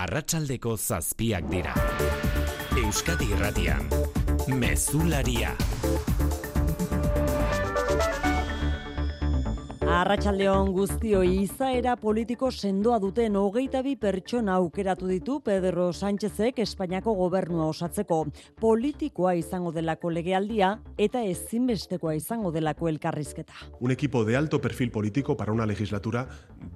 arratsaldeko zazpiak dira. Euskadi irratian, mezularia. Arratxaldeon guztioi izaera politiko sendoa duten hogeita bi pertsona aukeratu ditu Pedro Sánchezek Espainiako gobernua osatzeko. Politikoa izango delako legealdia eta ezinbestekoa izango delako elkarrizketa. Un equipo de alto perfil político para una legislatura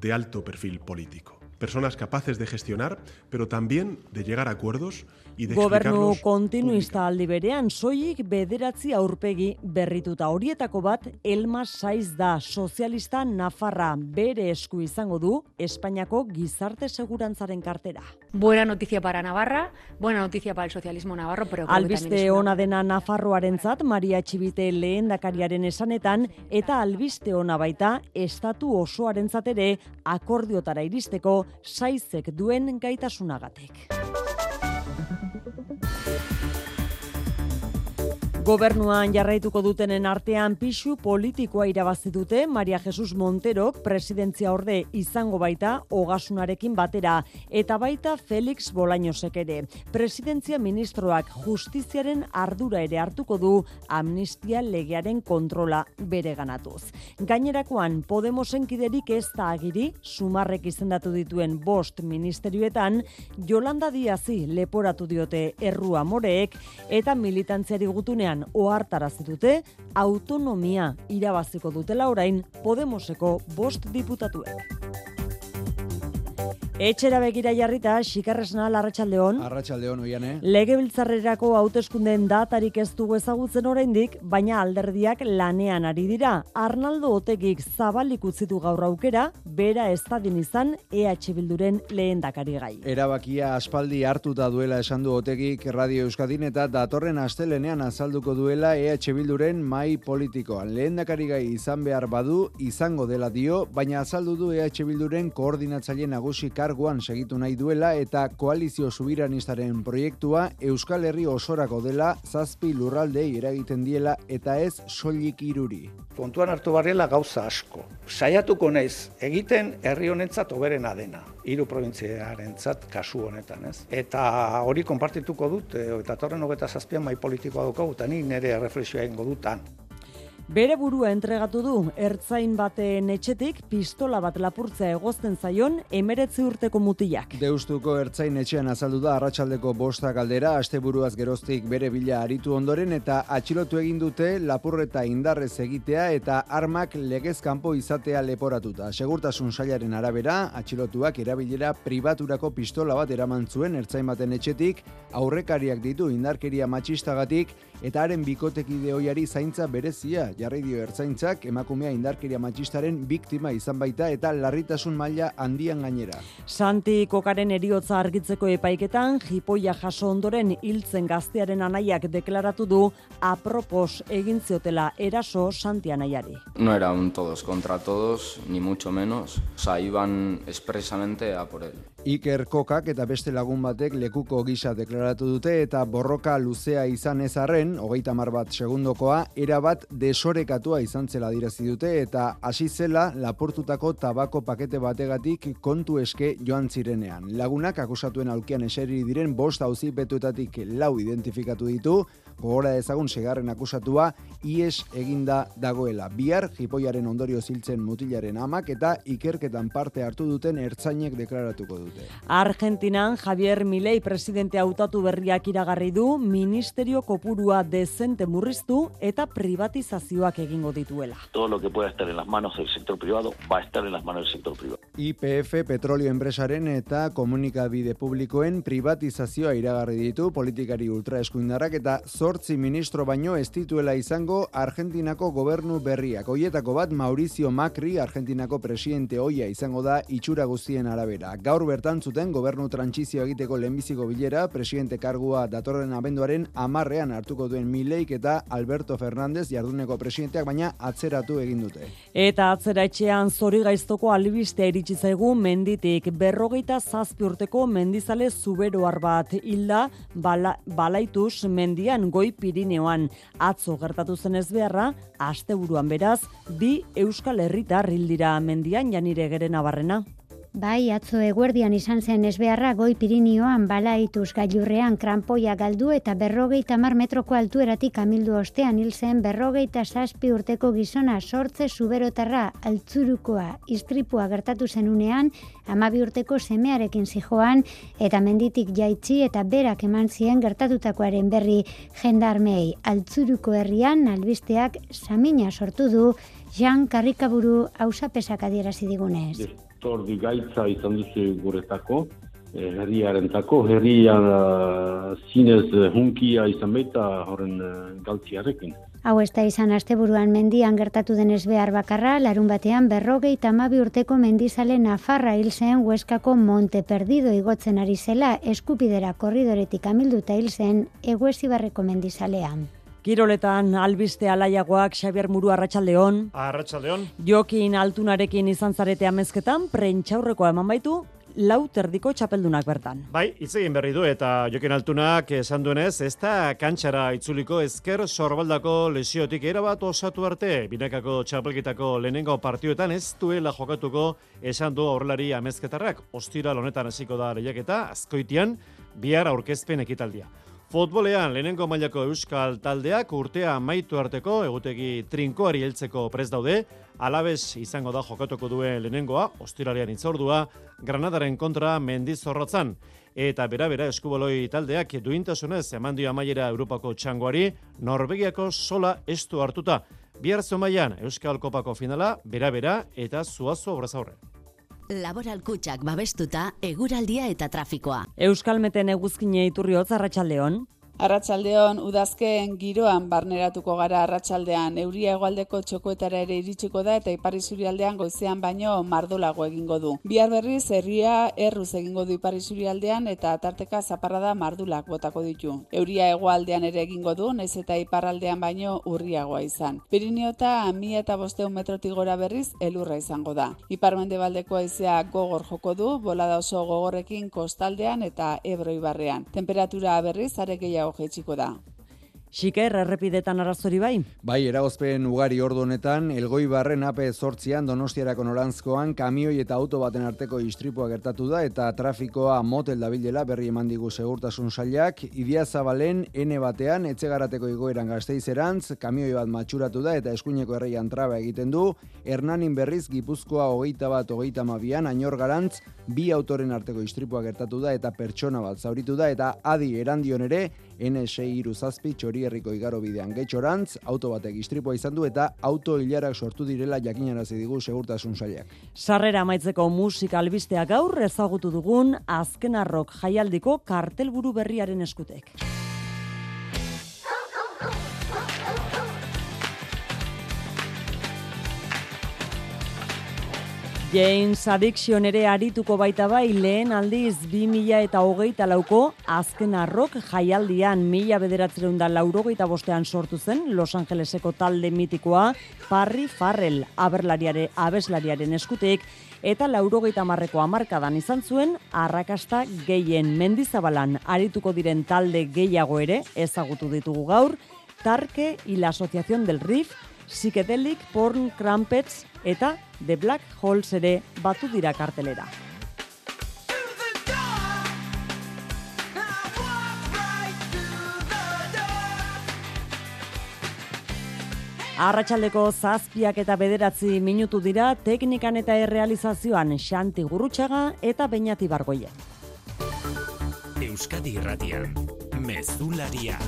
de alto perfil político. Personas capaces de gestionar, pero también de llegar a acuerdos y de Gobernu kontinuista aldi berean, soilik bederatzi aurpegi berrituta. Horietako bat, Elma Saiz da, sozialista Nafarra, bere esku izango du, Espainiako gizarte segurantzaren kartera. Buena noticia para Navarra, buena noticia para el socialismo navarro, pero Albiste ona dena Nafarroarentzat Maria Txibite lehendakariaren esanetan eta albiste ona baita estatu osoarentzat ere akordiotara iristeko saizek duen gaitasunagatik. Gobernuan jarraituko dutenen artean pisu politikoa irabazi dute Maria Jesus Monterok presidentzia orde izango baita ogasunarekin batera eta baita Felix Bolañosek ere. Presidentzia ministroak justiziaren ardura ere hartuko du amnistia legearen kontrola bere ganatuz. Gainerakoan Podemosen kiderik ez da agiri sumarrek izendatu dituen bost ministerioetan Jolanda Diazi leporatu diote errua moreek eta militantziari gutunean ohartarazi dute autonomia irabaziko dutela orain Podemoseko bost diputatuek. Etxera begira jarrita, xikarresna larratxaldeon. Arratxaldeon oian, eh? Legebiltzarrerako hauteskundeen datarik ez dugu ezagutzen oraindik, baina alderdiak lanean ari dira. Arnaldo Otegik zabalik utzitu gaur aukera, bera ez dadin izan EH Bilduren lehendakari gai. Erabakia aspaldi hartuta duela esan du otegik Radio Euskadin eta datorren astelenean azalduko duela EH Bilduren mai politikoan. Lehendakari gai izan behar badu, izango dela dio, baina azaldu du EH Bilduren koordinatzaile nagusi karguan segitu nahi duela eta koalizio subiranistaren proiektua Euskal Herri osorako dela zazpi lurraldei eragiten diela eta ez soilik iruri. kontuan hartu barriela gauza asko. Saiatuko naiz egiten herri honentzat oberena dena, hiru probintziarentzat kasu honetan, ez? Eta hori konpartituko dut, e, eta torren hogeta zazpian mai politikoa daukagu, eta ni nire reflexioa egingo dutan. Bere burua entregatu du, ertzain baten etxetik pistola bat lapurtzea egozten zaion emeretzi urteko mutilak. Deustuko ertzain etxean azaldu da arratsaldeko bosta galdera, asteburuaz geroztik bere bila aritu ondoren eta atxilotu egin dute lapurreta indarrez egitea eta armak legez kanpo izatea leporatuta. Segurtasun sailaren arabera, atxilotuak erabilera pribaturako pistola bat eraman zuen ertzain baten etxetik, aurrekariak ditu indarkeria matxistagatik eta haren bikotekide hoiari zaintza berezia jarri dio ertzaintzak emakumea indarkeria matxistaren biktima izan baita eta larritasun maila handian gainera. Santi Kokaren eriotza argitzeko epaiketan, jipoia jaso ondoren hiltzen gaztearen anaiak deklaratu du apropos egin ziotela eraso Santi anaiari. No era un todos contra todos, ni mucho menos. O sea, iban expresamente a por él. Iker Kokak eta beste lagun batek lekuko gisa deklaratu dute eta borroka luzea izan ez arren, hogeita mar bat segundokoa, erabat desorekatua izan zela dirazi dute eta hasi zela lapurtutako tabako pakete bategatik kontu eske joan zirenean. Lagunak akusatuen aulkian eseri diren bost hauzi betuetatik lau identifikatu ditu, gogora ezagun segarren akusatua ies eginda dagoela. Bihar jipoiaren ondorio ziltzen mutilaren amak eta ikerketan parte hartu duten ertzainek deklaratuko dute. Argentinan Javier Milei presidente hautatu berriak iragarri du ministerio kopurua dezente murriztu eta privatizazioak egingo dituela. todo lo que pueda estar en las manos del sector privado va a estar en las manos del sector privado. IPF petrolio enpresaren eta komunikabide publikoen privatizazioa iragarri ditu politikari ultraeskuindarrak eta zortzi ministro baino ez dituela izango Argentinako gobernu berriak. Hoietako bat Maurizio Macri, Argentinako presidente hoia izango da itxura guztien arabera. Gaur bertan zuten gobernu trantsizio egiteko lehenbiziko bilera, presidente kargua datorren abenduaren amarrean hartuko duen Mileik eta Alberto Fernández jarduneko presidenteak baina atzeratu egin dute. Eta atzera etxean zori gaiztoko albistea iritsi zaigu menditik berrogeita zazpi urteko mendizale zuberoar bat hilda bala, balaituz mendian goi Pirineoan. Atzo gertatu zen ez beharra, asteburuan beraz, bi Euskal Herritar hil dira mendian janire gerena barrena. Bai, atzo eguerdian izan zen esbeharra goi Pirinioan balaituz gailurrean krampoia galdu eta berrogeita mar metroko altueratik amildu ostean hil zen berrogeita zazpi urteko gizona sortze zuberotarra altzurukoa istripua gertatu zenunean amabi urteko semearekin zijoan eta menditik jaitsi eta berak eman zien gertatutakoaren berri. Jendarmei altzuruko herrian albisteak samina sortu du. Jean Karrikaburu hausapesak adierazi digunez ordi gaitza izan duzu guretako, eh, herriaren tako, herrian uh, zinez hunkia izan baita horren galtziarekin. Hau ez da izan asteburuan mendian gertatu denez behar bakarra, larun batean berrogei tamabi urteko mendizale Nafarra hil zen Hueskako Monte Perdido igotzen ari zela eskupidera korridoretik amilduta hil zen Eguesibarreko mendizalean. Kiroletan albiste alaiagoak Xabier Muru Arratsaldeon. Arratsaldeon. Jokin altunarekin izan zarete amezketan prentxaurrekoa eman baitu lau terdiko txapeldunak bertan. Bai, hitz egin berri du eta Jokin altunak esan duenez, ez da kantxara itzuliko ezker sorbaldako lesiotik erabat osatu arte. Binekako txapelkitako lehenengo partioetan ez duela jokatuko esan du aurrelari amezketarrak. Ostira honetan hasiko da lehiaketa, azkoitian, bihar aurkezpen ekitaldia. Futbolean lehenengo mailako euskal taldeak urtea maitu arteko egutegi trinkoari heltzeko prez daude, alabez izango da jokatuko duen lehenengoa, ostiralean itzordua, Granadaren kontra mendizorrotzan. Eta bera-bera eskuboloi taldeak duintasunez eman dio amaiera Europako txangoari, Norvegiako sola estu hartuta. Bihar zomaian Euskal Kopako finala, bera-bera eta zuazo obrazaurre. Laboral kutsak babestuta, eguraldia eta trafikoa. Euskalmeten eguzkine iturri hotz arratsaldeon. Udazken giroan barneratuko gara arratsaldean euria hegoaldeko txokoetara ere iritsiko da eta ipar isurialdean goizean baino mardolago egingo du. Bihar berriz herria erruz egingo du ipar isurialdean eta tarteka zaparrada mardulak botako ditu. Euria hegoaldean ere egingo du, nez eta iparraldean baino urriagoa izan. Pirineota mila eta bosteun metrotik gora berriz elurra izango da. Iparmendebaldeko aizea gogor joko du, bolada oso gogorrekin kostaldean eta ebro ibarrean. Temperatura berriz are gehiago da. Xiker, errepidetan arazori bai? Bai, eragozpen ugari ordu honetan, elgoi barren ape sortzian donostiarako norantzkoan, kamioi eta auto baten arteko istripua gertatu da, eta trafikoa motel dabilela berri eman digu segurtasun sailak, idia zabalen, ene batean, etxegarateko igoeran gazteizerantz, kamioi bat matxuratu da, eta eskuineko erreian traba egiten du, Hernanin berriz, gipuzkoa hogeita bat, hogeita mabian, ainor garantz, bi autoren arteko istripua gertatu da, eta pertsona bat zauritu da, eta adi erandion ere, N6 iruzazpi txori herriko igaro bidean getxorantz, auto batek istripua izan du eta auto hilarak sortu direla jakinarazi digu segurtasun sailak. Sarrera amaitzeko musika albistea gaur ezagutu dugun azken arrok jaialdiko kartelburu berriaren eskutek. James Addiction ere arituko baita bai lehen aldiz 2000 eta hogeita lauko azken arrok jaialdian mila bederatzeron da laurogeita bostean sortu zen Los Angeleseko talde mitikoa Parry Farrell aberlariare, abeslariaren eskutek eta laurogeita marreko amarkadan izan zuen arrakasta gehien. Mendizabalan arituko diren talde gehiago ere ezagutu ditugu gaur Tarke y la Asociación del Riff Psychedelic Porn Crumpets eta The Black Holes ere batu dira kartelera. Arratxaldeko zazpiak eta bederatzi minutu dira teknikan eta errealizazioan xanti gurutxaga eta bainati bargoia. Euskadi Irratian, Mezularia,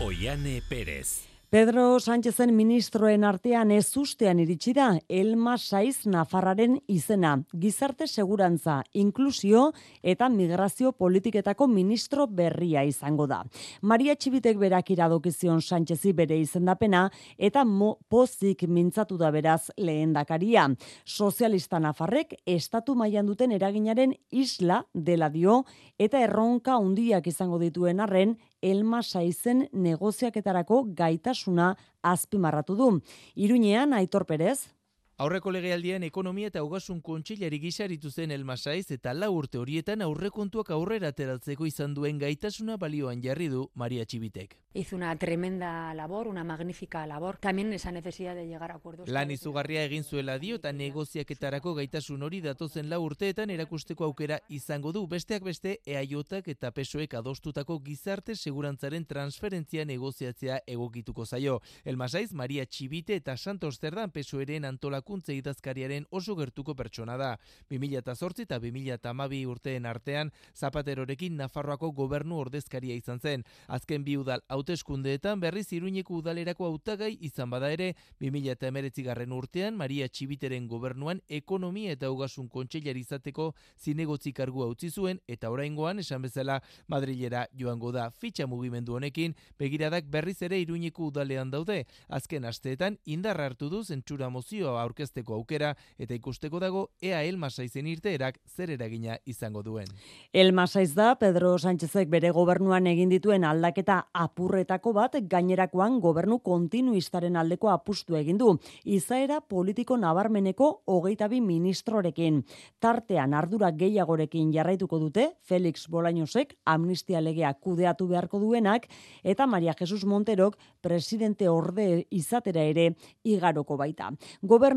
Oiane Perez. Pedro Sánchezen ministroen artean ez ustean iritsi da Elma Saiz Nafarraren izena, gizarte segurantza, inklusio eta migrazio politiketako ministro berria izango da. Maria Txibitek berak iradokizion Sánchezi bere izendapena eta mo pozik mintzatu da beraz lehendakaria. Sozialista Nafarrek estatu mailan duten eraginaren isla dela dio eta erronka hundiak izango dituen arren Elma Saizen negoziaketarako gaitasuna azpimarratu du. Iruñean Aitor Perez Aurreko legealdian ekonomia eta ogasun kontxilari gisaritu zen elmasaiz eta lau urte horietan aurrekontuak aurrera ateratzeko izan duen gaitasuna balioan jarri du Maria Txibitek. Hizo una tremenda labor, una magnífica labor. También esa necesidad de llegar a acuerdos. Lan izugarria egin zuela dio eta negoziaketarako gaitasun hori datozen lau urteetan erakusteko aukera izango du. Besteak beste, eaiotak eta pesoek adostutako gizarte segurantzaren transferentzia negoziatzea egokituko zaio. Elmasaiz, Maria Txibite eta Santos Zerdan pesoeren antolakuntze idazkariaren oso gertuko pertsona da. 2008 eta 2008 urteen artean, Zapaterorekin Nafarroako gobernu ordezkaria izan zen. Azken bi udal hauteskundeetan berriz Iruñeko udalerako hautagai izan bada ere 2019 garren urtean Maria Txibiteren gobernuan ekonomia eta ugasun kontseilari izateko zinegotzi kargua utzi zuen eta oraingoan esan bezala Madrilera joango da fitxa mugimendu honekin begiradak berriz ere Iruñeko udalean daude azken asteetan indar hartu du zentsura mozioa aurkezteko aukera eta ikusteko dago ea Elmasaizen irteerak zer eragina izango duen. Elmasaiz da Pedro Sánchezek bere gobernuan egin dituen aldaketa apurretako bat gainerakoan gobernu kontinuistaren aldeko apustu egin du. Izaera politiko nabarmeneko hogeita bi ministrorekin. Tartean ardura gehiagorekin jarraituko dute Felix Bolainosek amnistia legea kudeatu beharko duenak eta Maria Jesus Monterok presidente orde izatera ere igaroko baita.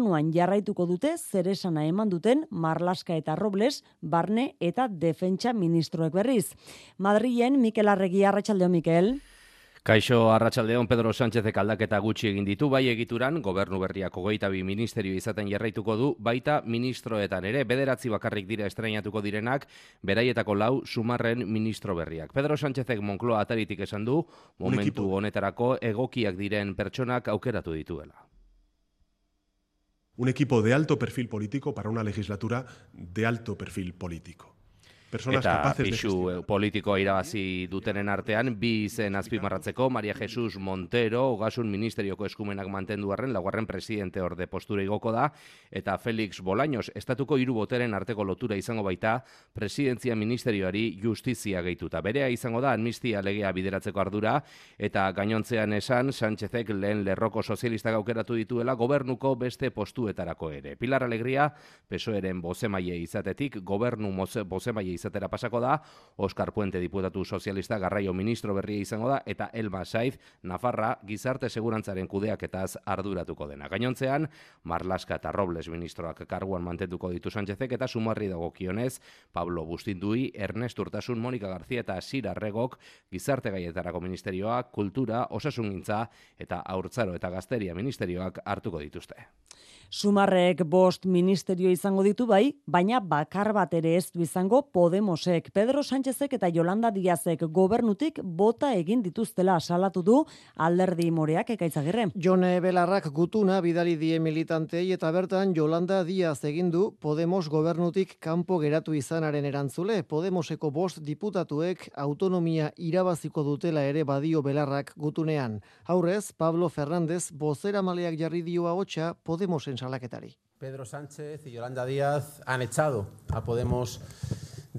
Gobernuan jarraituko dute zeresana eman duten Marlaska eta Robles barne eta defentsa ministroek berriz. Madrilen Mikel Arregi Arratxaldeo Mikel. Kaixo Arratsaldeon Pedro Sánchezek aldaketa gutxi egin ditu bai egituran gobernu berriak hogeita bi ministerio izaten jarraituko du baita ministroetan ere bederatzi bakarrik dira estrenatuko direnak beraietako lau sumarren ministro berriak. Pedro Sánchezek Moncloa ataritik esan du momentu honetarako egokiak diren pertsonak aukeratu dituela. Un equipo de alto perfil político para una legislatura de alto perfil político. Personas eta capaces de pixu gestionar. politikoa irabazi dutenen artean bi izen azpimarratzeko Maria Jesus Montero ogasun ministerioko eskumenak mantendu arren laugarren presidente orde postura igoko da eta Felix Bolaños estatuko hiru boteren arteko lotura izango baita presidentzia ministerioari justizia gehituta. Berea izango da amnistia legea bideratzeko ardura eta gainontzean esan Sánchezek lehen lerroko sozialistak aukeratu dituela gobernuko beste postuetarako ere. Pilar Alegria PSOEren bozemaile izatetik gobernu bozemaile izatera pasako da, Oscar Puente diputatu sozialista garraio ministro berria izango da, eta Elma Saiz, Nafarra, gizarte segurantzaren kudeaketaz arduratuko dena. Gainontzean, Marlaska eta Robles ministroak karguan mantentuko ditu Sánchezek, eta sumarri dagokionez, Pablo Bustindui, Ernest Urtasun, Monika Garzia eta Sira Regok, gizarte gaietarako ministerioak, kultura, osasungintza eta aurtzaro eta gazteria ministerioak hartuko dituzte. Sumarrek bost ministerio izango ditu bai, baina bakar bat ere ez du izango Podemosek. Pedro Sánchezek eta Yolanda Díazek gobernutik bota egin dituztela salatu du alderdi moreak ekaitzagirre. Jone Belarrak gutuna bidali die militantei eta bertan Yolanda Díaz egin du Podemos gobernutik kanpo geratu izanaren erantzule. Podemoseko bost diputatuek autonomia irabaziko dutela ere badio Belarrak gutunean. Aurrez, Pablo Fernández bozera maleak jarri dioa hotxa Podemosen Pedro Sánchez y Yolanda Díaz han echado a Podemos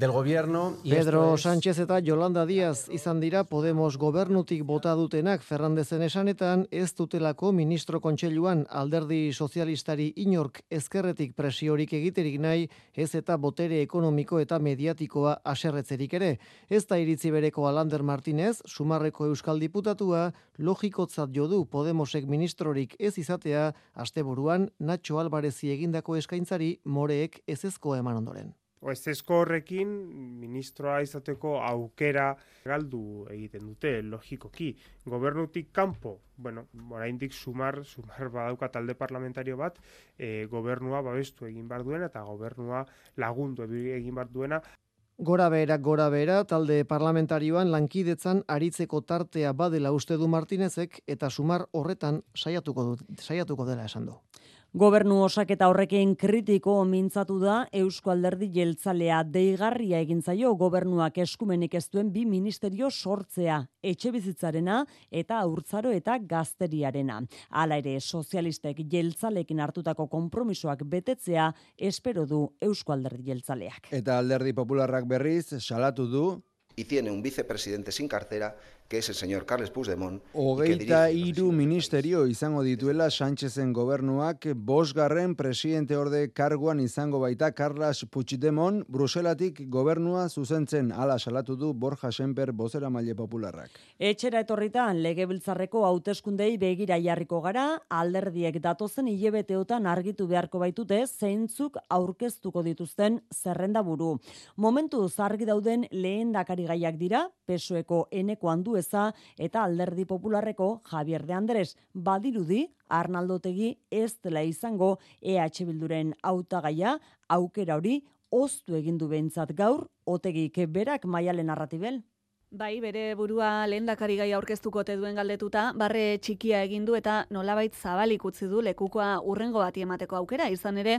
del gobierno. Y Pedro es- Sánchez eta Yolanda Díaz izan dira Podemos gobernutik bota dutenak Ferrandezen esanetan ez dutelako ministro kontseiluan alderdi sozialistari inork ezkerretik presiorik egiterik nahi ez eta botere ekonomiko eta mediatikoa aserretzerik ere. Ez da iritzi bereko Alander Martinez, sumarreko euskal diputatua, logikotzat jodu Podemosek ministrorik ez izatea, asteburuan Nacho Alvarezi egindako eskaintzari moreek ezezkoa eman ondoren. Ezezko horrekin ministroa izateko aukera galdu egiten dute, logikoki. Gobernutik kanpo, bueno, oraindik sumar, sumar badauka talde parlamentario bat, e, gobernua babestu egin bar duena eta gobernua lagundu egin bar duena. Gora behera, gora behera, talde parlamentarioan lankidetzan aritzeko tartea badela uste du Martinezek eta sumar horretan saiatuko, du, saiatuko dela esan du. Gobernu osaketa horrekin kritiko mintzatu da Eusko Alderdi Jeltzalea deigarria egin zaio gobernuak eskumenik ez duen bi ministerio sortzea, etxe bizitzarena eta aurtzaro eta gazteriarena. Hala ere, sozialistek jeltzalekin hartutako konpromisoak betetzea espero du Eusko Alderdi Jeltzaleak. Eta alderdi popularrak berriz salatu du y tiene un vicepresidente sin cartera que es el señor Carles Puigdemont. Hogeita iru ministerio izango dituela Sánchezen gobernuak bosgarren presidente orde karguan izango baita Carles Puigdemont Bruselatik gobernua zuzentzen ala salatu du Borja Semper bozera maile popularrak. Etxera etorritan legebiltzarreko hauteskundei begira jarriko gara, alderdiek datozen hilebeteotan argitu beharko baitute zeintzuk aurkeztuko dituzten zerrenda buru. Momentu zargi dauden lehen gaiak dira, pesoeko eneko handu eza eta alderdi popularreko Javier de Andres badirudi Arnaldotegi ez dela izango EH Bilduren hautagaia aukera hori oztu egin du behintzat gaur otegik berak maialen narratibel. Bai, bere burua lehendakari gai aurkeztuko te duen galdetuta, barre txikia egin du eta nolabait zabalik utzi du lekukoa urrengo bati emateko aukera, izan ere,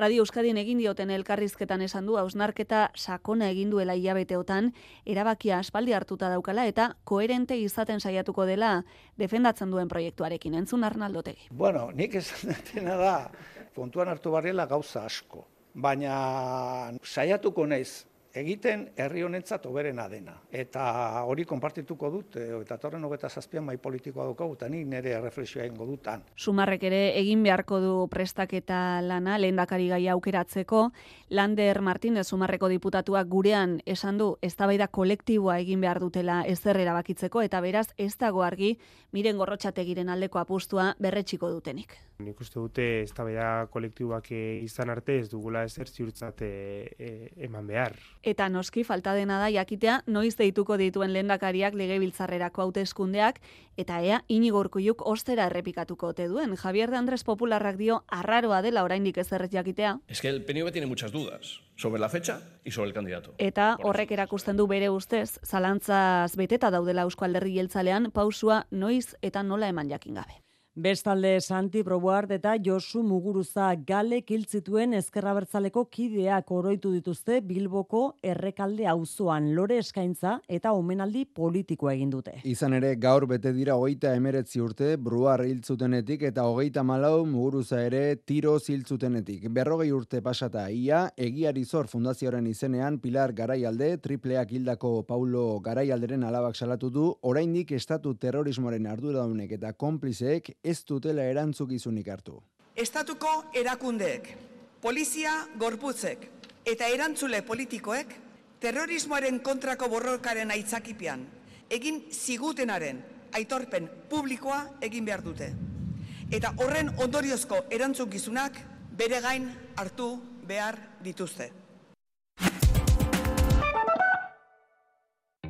Radio Euskadin egin dioten elkarrizketan esan du, hausnarketa sakona egin duela hilabeteotan, erabakia aspaldi hartuta daukala eta koherente izaten saiatuko dela defendatzen duen proiektuarekin, entzun arnaldotegi. Bueno, nik esan dena da, kontuan hartu barriela gauza asko, baina saiatuko naiz egiten herri honentzat oberena dena. Eta hori konpartituko dut, eta torren hogeta zazpian mai politikoa dukagu, eta nik nire reflexioa ingo dutan. Sumarrek ere egin beharko du prestaketa lana, lehen dakari gai aukeratzeko, Lander Martínez Sumarreko diputatuak gurean esan du, ez kolektiboa egin behar dutela ezer erabakitzeko, eta beraz ez dago argi, miren gorrotxategiren aldeko apustua berretxiko dutenik. Nik uste dute ez kolektiboak izan arte ez dugula ezer ziurtzat e, eman behar. Eta noski falta dena da jakitea noiz deituko dituen lehendakariak legebiltzarrerako hauteskundeak eta ea Inigo Urkulluk ostera errepikatuko ote duen. Javier de Andrés Popularrak dio arraroa dela oraindik ez erret jakitea. Es que el PNV tiene muchas dudas sobre la fecha y sobre el candidato. Eta horrek erakusten du bere ustez, zalantzaz beteta daudela Eusko Alderri Jeltzalean pausua noiz eta nola eman jakin gabe. Bestalde Santi Probuard eta Josu Muguruza gale kiltzituen ezkerra bertzaleko kideak oroitu dituzte Bilboko errekalde auzoan lore eskaintza eta omenaldi politikoa egin dute. Izan ere gaur bete dira hogeita emeretzi urte Bruar hiltzutenetik eta hogeita malau Muguruza ere tiro ziltzutenetik. Berrogei urte pasata ia egiari zor fundazioaren izenean Pilar Garaialde tripleak hildako Paulo Garaialderen alabak salatu du oraindik estatu terrorismoaren arduradaunek eta konplizeek ez dutela erantzukizunik hartu. Estatuko erakundeek, polizia gorputzek eta erantzule politikoek terrorismoaren kontrako borrokaren aitzakipian egin zigutenaren aitorpen publikoa egin behar dute. Eta horren ondoriozko erantzukizunak bere gain hartu behar dituzte.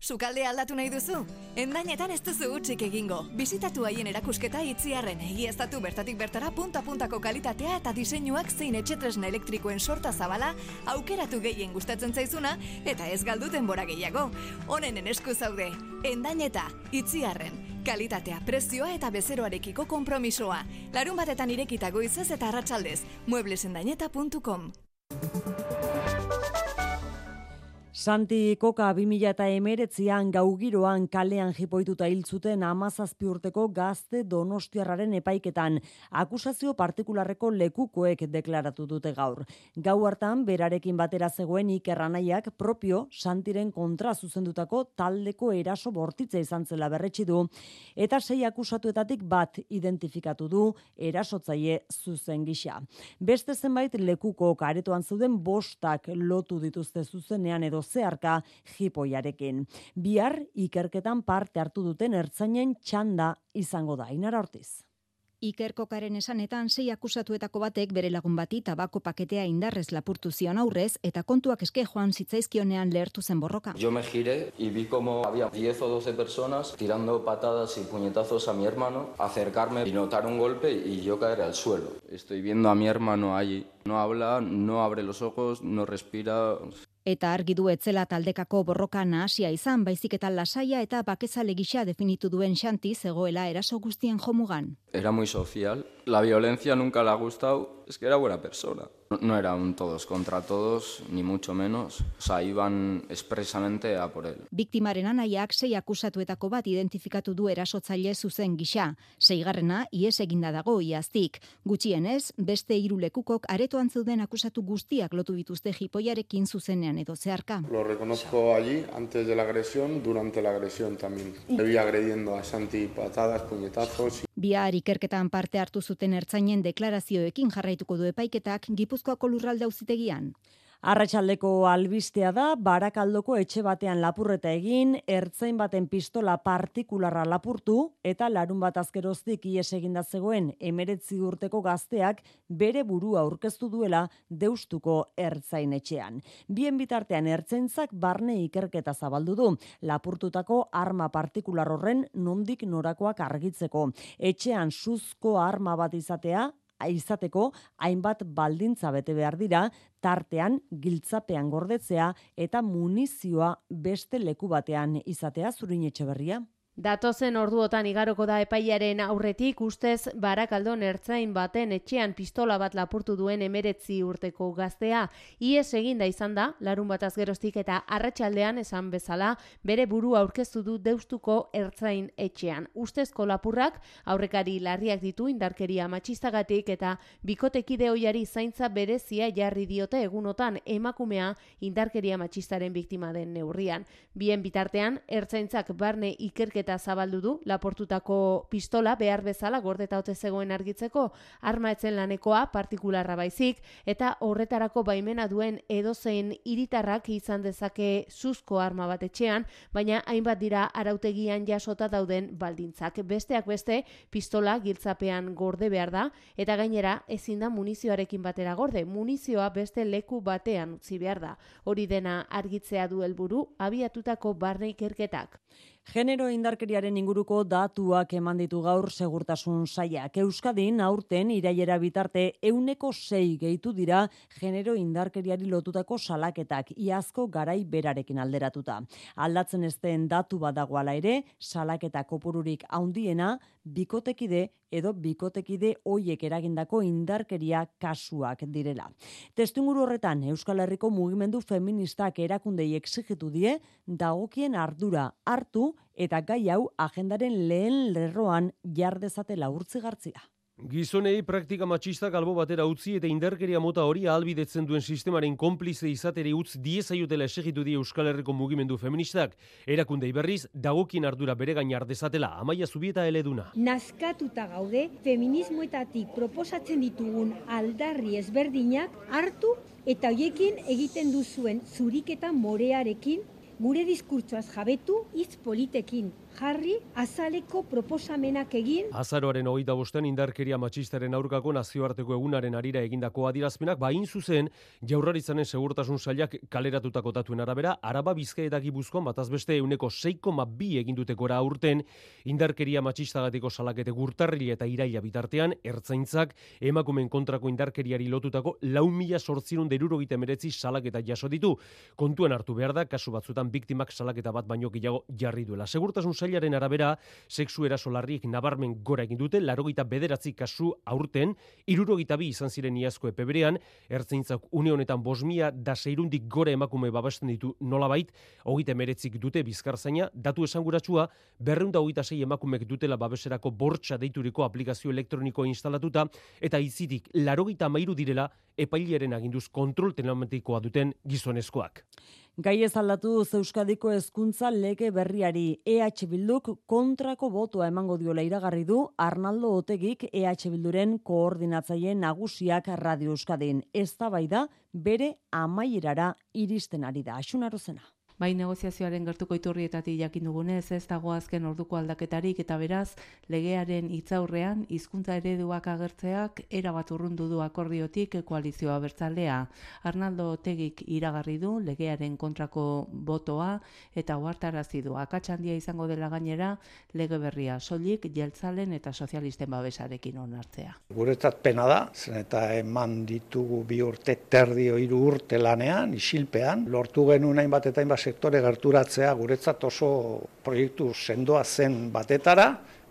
Sukalde aldatu nahi duzu? Endainetan ez duzu utxik egingo. Bizitatu haien erakusketa itziarren egiaztatu bertatik bertara punta-puntako kalitatea eta diseinuak zein etxetresna elektrikoen sorta zabala aukeratu gehien gustatzen zaizuna eta ez galduten bora gehiago. Honen esku zaude. Endaineta, itziarren, kalitatea, prezioa eta bezeroarekiko kompromisoa. Larun batetan irekitago izaz eta arratsaldez. mueblesendaineta.com Santi Koka 2000 eta emeretzian gaugiroan kalean jipoituta hiltzuten amazazpi urteko gazte donostiarraren epaiketan. Akusazio partikularreko lekukoek deklaratu dute gaur. Gau hartan, berarekin batera zegoen ikerranaiak propio Santiren kontra zuzendutako taldeko eraso bortitza izan zela berretsi du. Eta sei akusatuetatik bat identifikatu du erasotzaile zuzen gisa. Beste zenbait lekuko karetoan zuden bostak lotu dituzte zuzenean edo zeharka jipoiarekin. Bihar ikerketan parte hartu duten ertzainen txanda izango da. Inara hortiz. Ikerkokaren esanetan sei akusatuetako batek bere lagun bati tabako paketea indarrez lapurtu zion aurrez eta kontuak eske joan zitzaizkionean lehertu zen borroka. Yo me giré y vi como había 10 o 12 personas tirando patadas y puñetazos a mi hermano, acercarme y notar un golpe y yo caer al suelo. Estoy viendo a mi hermano allí. No habla, no abre los ojos, no respira eta argi du etzela taldekako borroka nahasia izan baizik eta lasaia eta bakezale gisa definitu duen Xanti zegoela eraso guztien jomugan. Era muy social. La violencia nunca le ha gustado Es que era buena persona. No, no era un todos contra todos, ni mucho menos. O sea, iban expresamente a por él. Biktimaren anaiak sei akusatuetako bat identifikatu du erasotzaile zuzen gisa. Seigarrena, ies eginda dago iaztik. Gutxienez, beste hiru lekukok aretoan zeuden akusatu guztiak lotu dituzte jipoiarekin zuzenean edo zeharka. Lo reconozco allí, antes de la agresión, durante la agresión también. Le vi agrediendo a Santi patadas, puñetazos. Bihar ikerketan parte hartu zuten ertzainen deklarazioekin jarraituko du epaiketak Gipuzkoako lurralde auzitegian. Arratxaldeko albistea da, barakaldoko etxe batean lapurreta egin, ertzain baten pistola partikularra lapurtu, eta larun bat azkeroztik ies eginda zegoen emeretzi urteko gazteak bere burua aurkeztu duela deustuko ertzain etxean. Bien bitartean ertzaintzak barne ikerketa zabaldu du, lapurtutako arma partikular horren nondik norakoak argitzeko. Etxean suzko arma bat izatea, izateko hainbat baldintza bete behar dira, tartean giltzapean gordetzea eta munizioa beste leku batean izatea zurin etxe berria. Datozen orduotan igaroko da epaiaren aurretik ustez barakaldon ertzain baten etxean pistola bat lapurtu duen emeretzi urteko gaztea. Ies eginda izan da, larun bat azgerostik eta arratsaldean esan bezala bere buru aurkeztu du deustuko ertzain etxean. Ustezko lapurrak aurrekari larriak ditu indarkeria matxistagatik eta bikotekide hoiari zaintza berezia jarri diote egunotan emakumea indarkeria matxistaren biktima den neurrian. Bien bitartean, ertzaintzak barne ikerketa eta zabaldu du laportutako pistola behar bezala gordeta ote zegoen argitzeko arma etzen lanekoa partikularra baizik eta horretarako baimena duen edozein hiritarrak izan dezake zuzko arma bat etxean, baina hainbat dira arautegian jasota dauden baldintzak. Besteak beste pistola giltzapean gorde behar da eta gainera ezin da munizioarekin batera gorde. Munizioa beste leku batean utzi behar da. Hori dena argitzea du helburu abiatutako barne ikerketak. Genero indarkeriaren inguruko datuak eman ditu gaur segurtasun saiak. Euskadin aurten iraiera bitarte euneko sei gehitu dira genero indarkeriari lotutako salaketak iazko garai berarekin alderatuta. Aldatzen ezten datu badagoala ere, salaketa kopururik haundiena, bikotekide edo bikotekide hoiek eragindako indarkeria kasuak direla. Testunguru horretan Euskal Herriko mugimendu feministak erakundei exigitu die dagokien ardura hartu eta gai hau agendaren lehen lerroan jardezatela urtzigartzia. Gizonei praktika matxista galbo batera utzi eta indarkeria mota hori ahalbidetzen duen sistemaren konplize izateri utz diezaiotela esegitu die Euskal Herriko mugimendu feministak. Erakundei berriz, dagokin ardura bere gainar dezatela, amaia zubieta eleduna. Nazkatuta gaude, feminismoetatik proposatzen ditugun aldarri ezberdinak hartu eta hoiekin egiten duzuen zuriketa morearekin gure diskurtsoaz jabetu hitz politekin jarri azaleko proposamenak egin. Azaroaren hogeita bosten indarkeria matxistaren aurkako nazioarteko egunaren arira egindako adirazpenak bain zuzen jaurraritzanen segurtasun sailak kaleratutako datuen arabera, araba bizka eta gibuzkoan bataz beste euneko 6,2 egindutekora aurten indarkeria matxistagatiko salakete gurtarri eta iraila bitartean, ertzaintzak emakumen kontrako indarkeriari lotutako lau mila sortzirun derurogite meretzi salaketa jaso ditu. Kontuen hartu behar da, kasu batzutan biktimak salaketa bat baino gehiago jarri duela. Segurtasun sailaren arabera, sexu erasolarriek nabarmen gora egin dute, larogeita bederatzi kasu aurten, irurogeita bi izan ziren iazko epeberean, ertzaintzak une honetan bosmia da seirundik gore emakume babesten ditu nolabait, hogeita meretzik dute bizkarzaina, datu esanguratsua, berreunda hogeita sei emakumek dutela babeserako bortxa deituriko aplikazio elektroniko instalatuta, eta izitik larogeita mairu direla epaileren aginduz kontrol telematikoa duten gizonezkoak. Gai ez aldatu Euskadiko hezkuntza lege berriari EH Bilduk kontrako botoa emango diola iragarri du Arnaldo Otegik EH Bilduren koordinatzaile nagusiak Radio Euskadin. Ez da bere amaierara iristen ari da. Asunarozena bai negoziazioaren gertuko iturrietatik jakin dugunez, ez dago azken orduko aldaketarik eta beraz legearen hitzaurrean hizkuntza ereduak agertzeak era bat urrundu du akordiotik koalizioa bertzaldea. Arnaldo Tegik iragarri du legearen kontrako botoa eta uhartarazi du akatsandia izango dela gainera lege berria soilik jeltzalen eta sozialisten babesarekin onartzea. Guretzat pena da, zen eta eman ditugu bi urte terdio hiru urte lanean, isilpean, lortu genuen hainbat eta hainbat sektore gerturatzea guretzat oso proiektu sendoa zen batetara,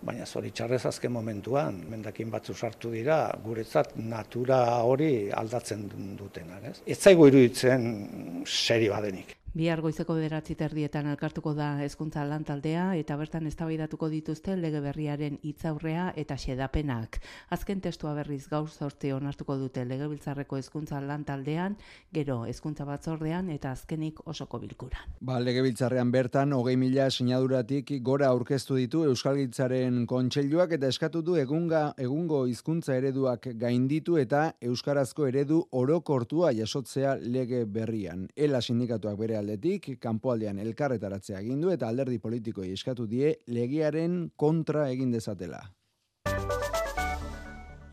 baina zoritxarrez azken momentuan, mendakin batzu sartu dira, guretzat natura hori aldatzen dutenak. Ez, ez zaigu iruditzen seri badenik. Bihar goizeko bederatzi terdietan elkartuko da hezkuntza lantaldea eta bertan eztabaidatuko dituzte lege berriaren hitzaurrea eta xedapenak. Azken testua berriz gaur zorte onartuko dute legebiltzarreko hezkuntza lantaldean, gero hezkuntza batzordean eta azkenik osoko bilkuran. Ba, legebiltzarrean bertan, hogei mila sinaduratik gora aurkeztu ditu Euskalgitzaren kontseiluak eta eskatu du egunga, egungo hizkuntza ereduak gainditu eta Euskarazko eredu orokortua jasotzea lege berrian. Ela sindikatuak bere aldetik, kanpoaldean elkarretaratzea egin du eta alderdi politikoi eskatu die legearen kontra egin dezatela.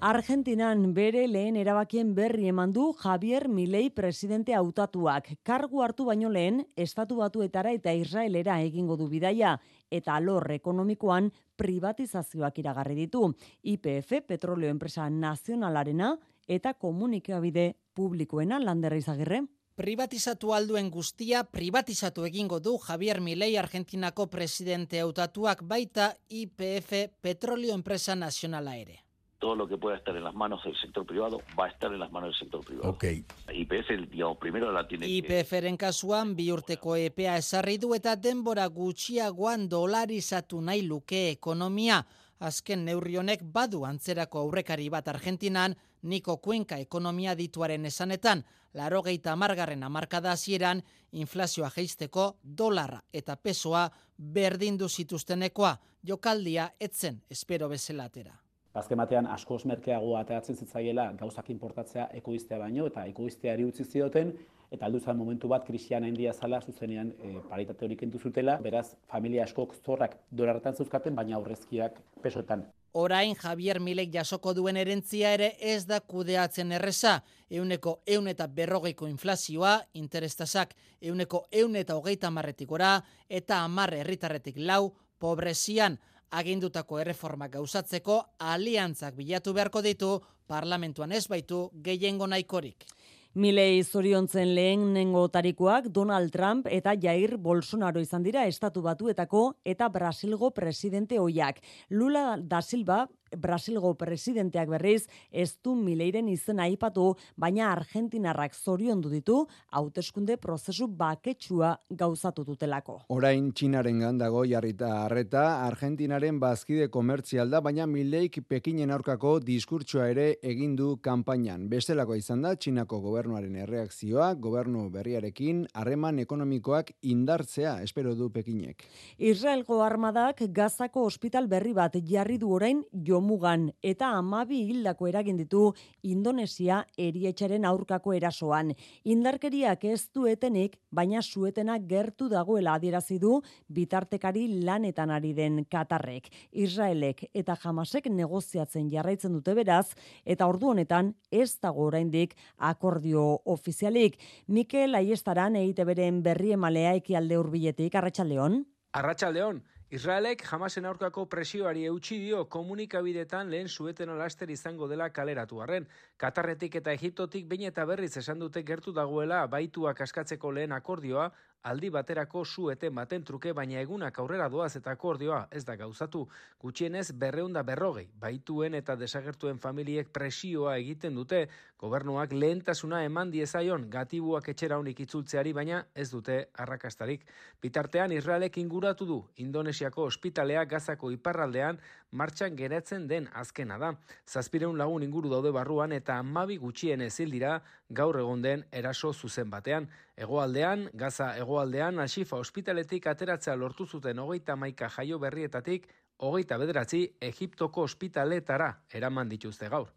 Argentinan bere lehen erabakien berri eman du Javier Milei presidente hautatuak. Kargu hartu baino lehen, estatu batuetara eta Israelera egingo du bidaia, eta alor ekonomikoan privatizazioak iragarri ditu. IPF, petroleo enpresa nazionalarena, eta komunikabide publikoena landerra izagirre. Privatizatu alduen guztia privatizatu egingo du Javier Milei Argentinako presidente hautatuak baita IPF Petrolio Enpresa Nazionala ere. Todo lo que pueda estar en las manos del sector privado va a estar en las manos del sector privado. Okay. IPF, digamos, primero la tiene IPFren kasuan bi urteko EPA esarri du eta denbora gutxiagoan dolarizatu nahi luke ekonomia. Azken neurri honek badu antzerako aurrekari bat Argentinan, Niko Cuenca ekonomia dituaren esanetan, larogeita margarren amarkada hasieran inflazioa jeisteko dolarra eta pesoa berdindu zituztenekoa, jokaldia etzen espero bezelatera. Azken batean asko merkeago ateratzen zitzaiela gauzak importatzea ekoiztea baino eta ekoizteari utzi zioten eta aldu zan momentu bat krisian handia zala zuzenean e, paritate hori kentu zutela, beraz familia askok zorrak dolarretan zuzkaten baina aurrezkiak pesoetan. Orain Javier Milek jasoko duen erentzia ere ez da kudeatzen erreza. Euneko eun eta berrogeiko inflazioa, interestasak euneko eun eta hogeita marretik ora, eta amarre herritarretik lau, pobrezian agindutako erreformak gauzatzeko aliantzak bilatu beharko ditu parlamentuan ez baitu gehiengo nahikorik. Milei zoriontzen lehen nengo tarikoak Donald Trump eta Jair Bolsonaro izan dira estatu batuetako eta Brasilgo presidente hoiak. Lula da Silva Brasilgo presidenteak berriz ez du Mileiren izena aipatu, baina Argentinarrak zoriondu ditu hauteskunde prozesu baketsua gauzatu dutelako. Orain Txinaren gandago jarrita harreta, Argentinaren bazkide komertzial da, baina Mileik Pekinen aurkako diskurtsoa ere egin du kanpainan. Bestelako izan da Txinako gobernuaren erreakzioa, gobernu berriarekin harreman ekonomikoak indartzea, espero du Pekinek. Israelgo armadak Gazako ospital berri bat jarri du orain jo mugan eta amabi hildako eragin ditu Indonesia erietxaren aurkako erasoan. Indarkeriak ez duetenik, baina suetena gertu dagoela adierazi du bitartekari lanetan ari den Katarrek. Israelek eta Hamasek negoziatzen jarraitzen dute beraz, eta ordu honetan ez dago oraindik akordio ofizialik. Mikel Aiestaran eite beren berri emalea ekialde urbiletik, Arratxaldeon? Arratxaldeon, Israelek jamasen aurkako presioari eutxi dio komunikabidetan lehen zueten alaster izango dela kaleratu arren. Katarretik eta Egiptotik bain eta berriz esan dute gertu dagoela baituak askatzeko lehen akordioa, aldi baterako su eten baten truke baina egunak aurrera doaz eta akordioa ez da gauzatu. Gutxienez berreunda berrogei, baituen eta desagertuen familiek presioa egiten dute, gobernuak lehentasuna eman diezaion gatibuak etxera honik itzultzeari baina ez dute arrakastarik. Bitartean Israelek inguratu du Indonesiako ospitalea gazako iparraldean martxan geratzen den azkena da. Zazpireun lagun inguru daude barruan eta amabi gutxien ezil dira gaur egon den eraso zuzen batean. Hegoaldean, Gaza hegoaldean, Asifa ospitaletik ateratzea lortu zuten hogeita maika jaio berrietatik, hogeita bederatzi Egiptoko ospitaletara eraman dituzte gaur.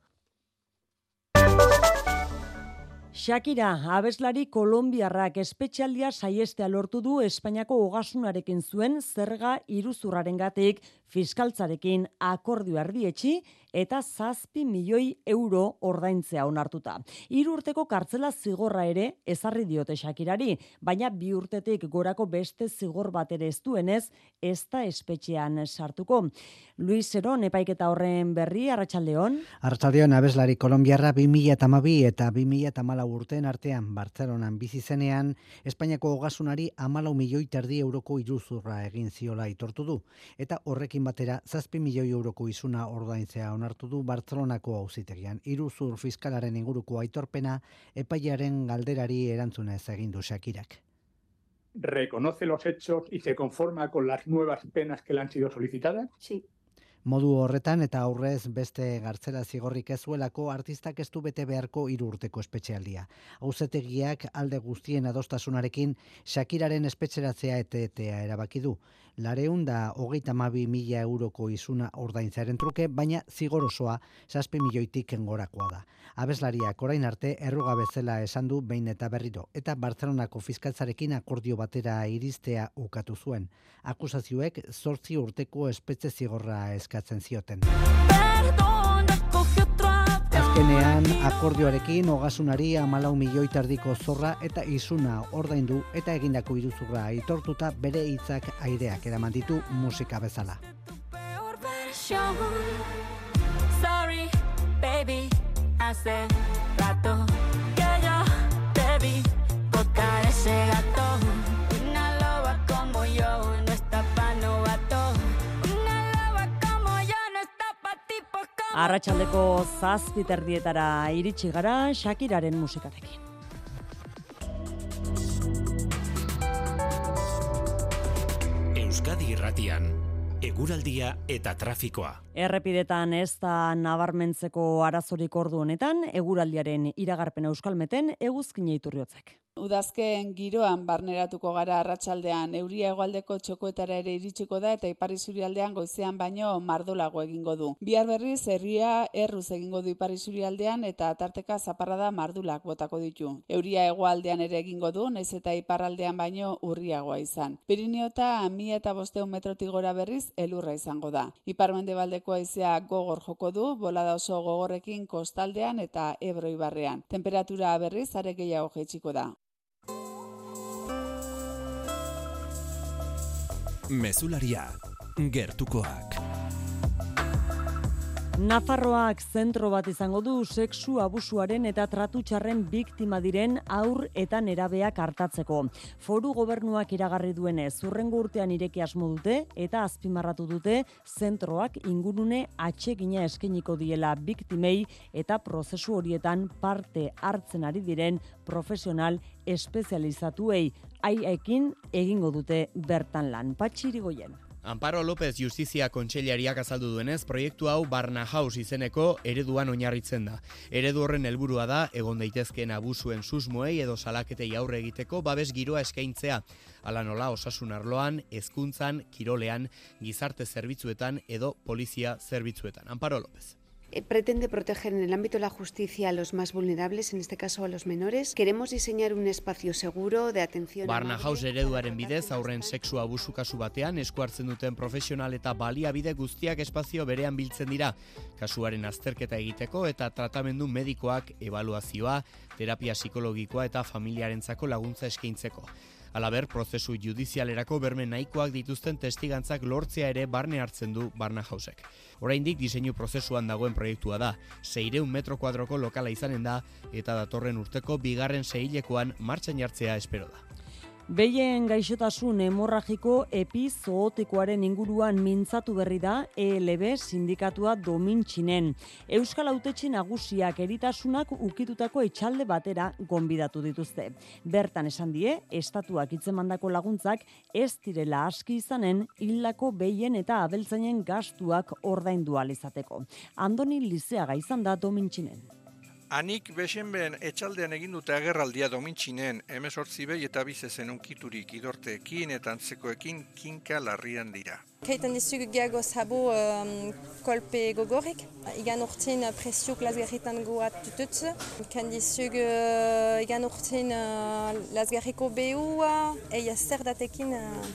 Shakira, abeslari kolombiarrak espetxaldia saiestea lortu du Espainiako hogasunarekin zuen zerga iruzurraren gatik fiskaltzarekin akordio ardietxi eta zazpi milioi euro ordaintzea onartuta. Hiru urteko kartzela zigorra ere ezarri diote Shakirari, baina bi urtetik gorako beste zigor bat ere ez duenez, ez da espetxean sartuko. Luis Zeron, epaiketa horren berri, Arratxaldeon? Arratxaldeon, abeslari Kolombiarra 2008 eta 2008 urtean artean Bartzelonan bizi zenean, Espainiako hogasunari amalau milioi terdi euroko iruzurra egin ziola itortu du. Eta horrekin batera, zazpi milioi euroko izuna ordaintzea onartu du Bartzelonako hauzitegian. Iruzur fiskalaren inguruko aitorpena, epaiaren galderari erantzunez egin du Shakirak reconoce los hechos y se conforma con las nuevas penas que le han sido solicitadas? Sí. Modu horretan eta aurrez beste gartzela zigorrik ez zuelako artistak ez du bete beharko hiru urteko espetxealdia. Auzetegiak alde guztien adostasunarekin Shakiraren espetxeratzea etetea erabaki du. Lareun da hogeita mabi mila euroko izuna ordaintzaren truke, baina zigor osoa saspi milioitik engorakoa da. Abeslariak orain arte erruga bezala esan du behin eta berriro, eta Bartzelonako fiskaltzarekin akordio batera iristea ukatu zuen. Akusazioek zortzi urteko espetze zigorra eska eskatzen zioten. Azkenean, akordioarekin ogasunari amalau milioi tardiko zorra eta izuna ordaindu eta egindako iruzurra aitortuta bere hitzak aireak eraman ditu musika bezala. Sorry, baby, hace rato Arratxaldeko zazpiterdietara iritsi gara Shakiraren musikarekin. Euskadi irratian, eguraldia eta trafikoa. Errepidetan ez da nabarmentzeko arazorik ordu honetan, eguraldiaren iragarpen euskalmeten eguzkin iturriotzek. Udazken giroan barneratuko gara arratsaldean euria hegoaldeko txokoetara ere iritsiko da eta ipari zurialdean goizean baino mardolago egingo du. Bihar berriz herria erruz egingo du ipari zurialdean eta tarteka zaparrada mardulak botako ditu. Euria hegoaldean ere egingo du, naiz eta iparraldean baino urriagoa izan. Pirineota mi eta bosteun metrotik gora berriz elurra izango da. Iparmende baldeko aizea gogor joko du, bolada oso gogorrekin kostaldean eta ebro ibarrean. Temperatura berriz are gehiago jaitsiko da. Mesularia, gertukoak. Nafarroak zentro bat izango du sexu abusuaren eta tratu txarren biktima diren aur eta nerabeak hartatzeko. Foru gobernuak iragarri duenez, urrengo urtean ireki asmo dute eta azpimarratu dute zentroak ingurune atsegina eskeniko diela biktimei eta prozesu horietan parte hartzen ari diren profesional espezializatuei aiekin egingo dute bertan lan. Patxirigoien. Amparo López Justizia Kontseilariak azaldu duenez, proiektu hau Barna House izeneko ereduan oinarritzen da. Eredu horren helburua da, egon daitezkeen abusuen susmoei edo salaketei aurre egiteko babes giroa eskaintzea. Ala nola osasun arloan, hezkuntzan, kirolean, gizarte zerbitzuetan edo polizia zerbitzuetan. Amparo López. Eh, pretende proteger en el ámbito de la justicia a los más vulnerables, en este caso a los menores. Queremos diseñar un espacio seguro de atención. Barna House ereduaren bidez aurren sexu abusu kasu batean esku hartzen duten profesional eta baliabide guztiak espazio berean biltzen dira. Kasuaren azterketa egiteko eta tratamendu medikoak, evaluazioa, terapia psikologikoa eta familiarentzako laguntza eskaintzeko. Alaber, prozesu judizialerako berme nahikoak dituzten testigantzak lortzea ere barne hartzen du Barna Hausek. Oraindik diseinu prozesuan dagoen proiektua da, 600 metro kuadroko lokala izanen da eta datorren urteko bigarren seilekoan martxan jartzea espero da. Behien gaixotasun hemorragiko epizootikoaren inguruan mintzatu berri da ELB sindikatua domintxinen. Euskal Autetxe nagusiak eritasunak ukitutako etxalde batera gonbidatu dituzte. Bertan esan die, estatuak itzemandako laguntzak ez direla aski izanen hildako behien eta abeltzainen gastuak ordaindu alizateko. Andoni Lizeaga izan da domintxinen. Anik besenben etxaldean egin dute agerraldia domintxinen emesortzi behi eta bizezen unkiturik idorteekin eta antzekoekin kinka larrian dira. Kaiten dizug geago zabo um, kolpe gogorik, igan urtin presio lasgarritan goat tututz. Kaiten dizug uh, igan urtin uh, lasgarriko behua, eia zer datekin uh,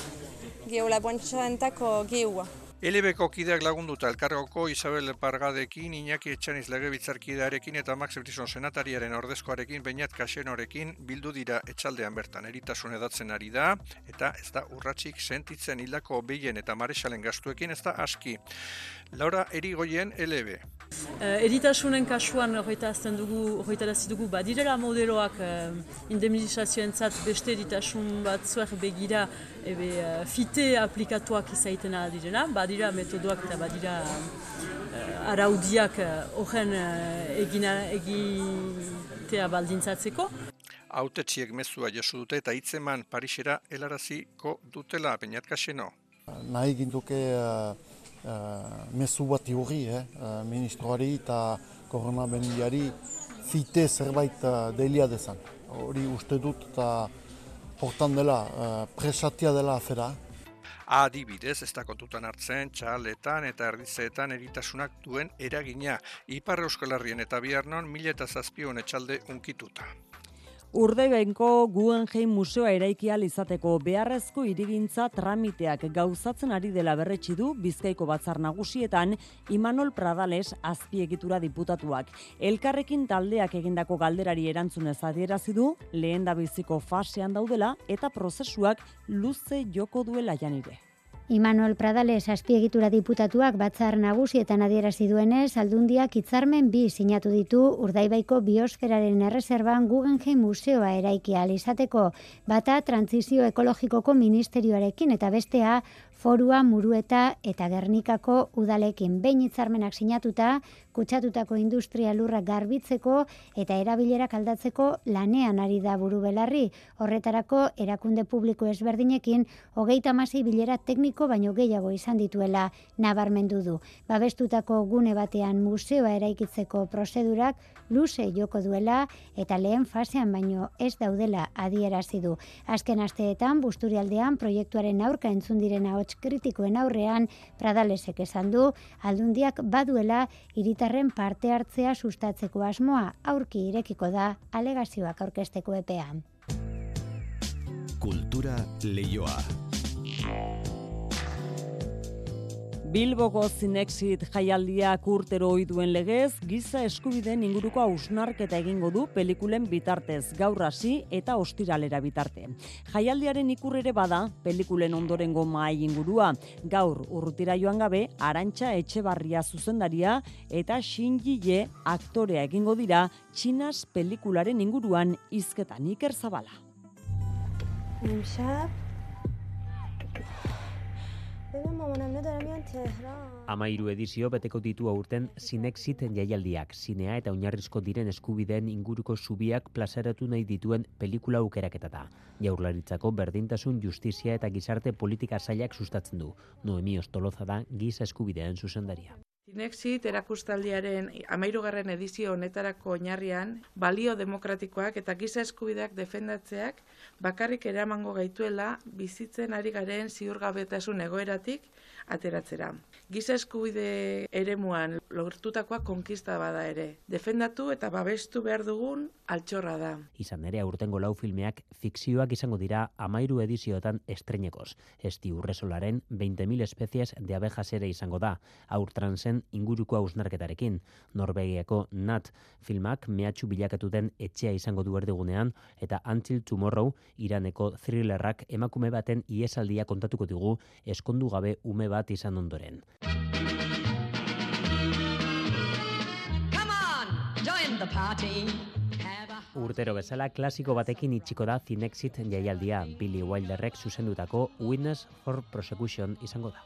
geho labuantxarentako gehua. Elebeko kideak lagunduta elkargoko Isabel Pargadekin, Iñaki Etxaniz legebitzarkidearekin eta Max Brison senatariaren ordezkoarekin, bainat kasenorekin bildu dira etxaldean bertan. Eritasun edatzen ari da, eta ez da urratxik sentitzen hildako behien eta maresalen gastuekin, ez da aski. Laura Erigoien LB. Uh, eritasunen kasuan horreta azten dugu, horreta dugu, badirela modeloak uh, indemnizazioen zat beste eritasun bat zuer begira ebe, uh, fite aplikatuak izaitena direna, badira metodoak eta badira uh, araudiak horren uh, egina, egitea baldintzatzeko. Autetxiek mezua jaso dute eta hitzeman Parisera helaraziko dutela, peinat kaseno. Nahi ginduke uh, mezu bat hori, eh? uh, ministroari eta korona bendiari fite zerbait uh, delia dezan. Hori uste dut eta hortan dela, uh, presatia dela afera. Adibidez, ez da kontutan hartzen, txaletan eta erdizeetan eritasunak duen eragina. Ipar Euskal Herrien eta Biarnon, mila eta zazpion etxalde unkituta. Urdaibainko Guggenheim Museoa eraikia izateko beharrezko irigintza tramiteak gauzatzen ari dela berretsi du Bizkaiko Batzar Nagusietan Imanol Pradales azpiegitura diputatuak. Elkarrekin taldeak egindako galderari erantzunez adierazi du lehen da biziko fasean daudela eta prozesuak luze joko duela janire. Imanol Pradales azpiegitura diputatuak batzar nagusietan adierazi duenez, aldundiak hitzarmen bi sinatu ditu Urdaibaiko biosferaren erreserban Guggenheim Museoa eraikia izateko. Bata trantzizio ekologikoko ministerioarekin eta bestea forua murueta eta gernikako udalekin behin hitzarmenak sinatuta kutsatutako industria lurra garbitzeko eta erabilerak aldatzeko lanean ari da buru belarri. Horretarako erakunde publiko ezberdinekin hogeita masi bilera tekniko baino gehiago izan dituela nabarmendu du. Babestutako gune batean museoa eraikitzeko prozedurak luze joko duela eta lehen fasean baino ez daudela adierazi du. Azken asteetan busturialdean proiektuaren aurka entzun diren ahots kritikoen aurrean Pradalesek esan du aldundiak baduela irita herritarren parte hartzea sustatzeko asmoa aurki irekiko da alegazioak aurkesteko epean. Kultura leioa. Bilboko Zinexit jaialdiak urtero ohi duen legez, giza eskubideen inguruko ausnarketa egingo du pelikulen bitartez, gaur hasi eta ostiralera bitarte. Jaialdiaren ikurrere bada, pelikulen ondorengo mahai ingurua, gaur urrutira joan gabe, arantxa etxebarria zuzendaria eta Shinji aktorea egingo dira Txinas pelikularen inguruan izketan iker zabala. Amairu edizio beteko ditu aurten Sinexit jaialdiak, zinea eta oinarrizko diren eskubideen inguruko zubiak plazaratu nahi dituen pelikula aukeraketa da. Jaurlaritzako berdintasun justizia eta gizarte politika zailak sustatzen du. Noemi Ostoloza da giza eskubideen zuzendaria. Zinexit erakustaldiaren amairugarren edizio honetarako oinarrian, balio demokratikoak eta giza eskubideak defendatzeak bakarrik eramango gaituela bizitzen ari garen ziurgabetasun egoeratik ateratzera. Giza eskubide eremuan lortutakoa konkista bada ere. Defendatu eta babestu behar dugun altxorra da. Izan ere aurtengo lau filmeak fikzioak izango dira amairu edizioetan estrenekoz. Esti urresolaren 20.000 espezies de abejas ere izango da. Aurtransen inguruko hausnarketarekin. Norvegiako Nat filmak mehatxu bilakatu den etxea izango du erdigunean eta Until Tomorrow iraneko thrillerrak emakume baten iesaldia kontatuko digu eskondu gabe ume bat izan ondoren. Urtero bezala klasiko batekin itxiko da Zinexit jaialdia Billy Wilderrek zuzendutako Witness for Prosecution izango da.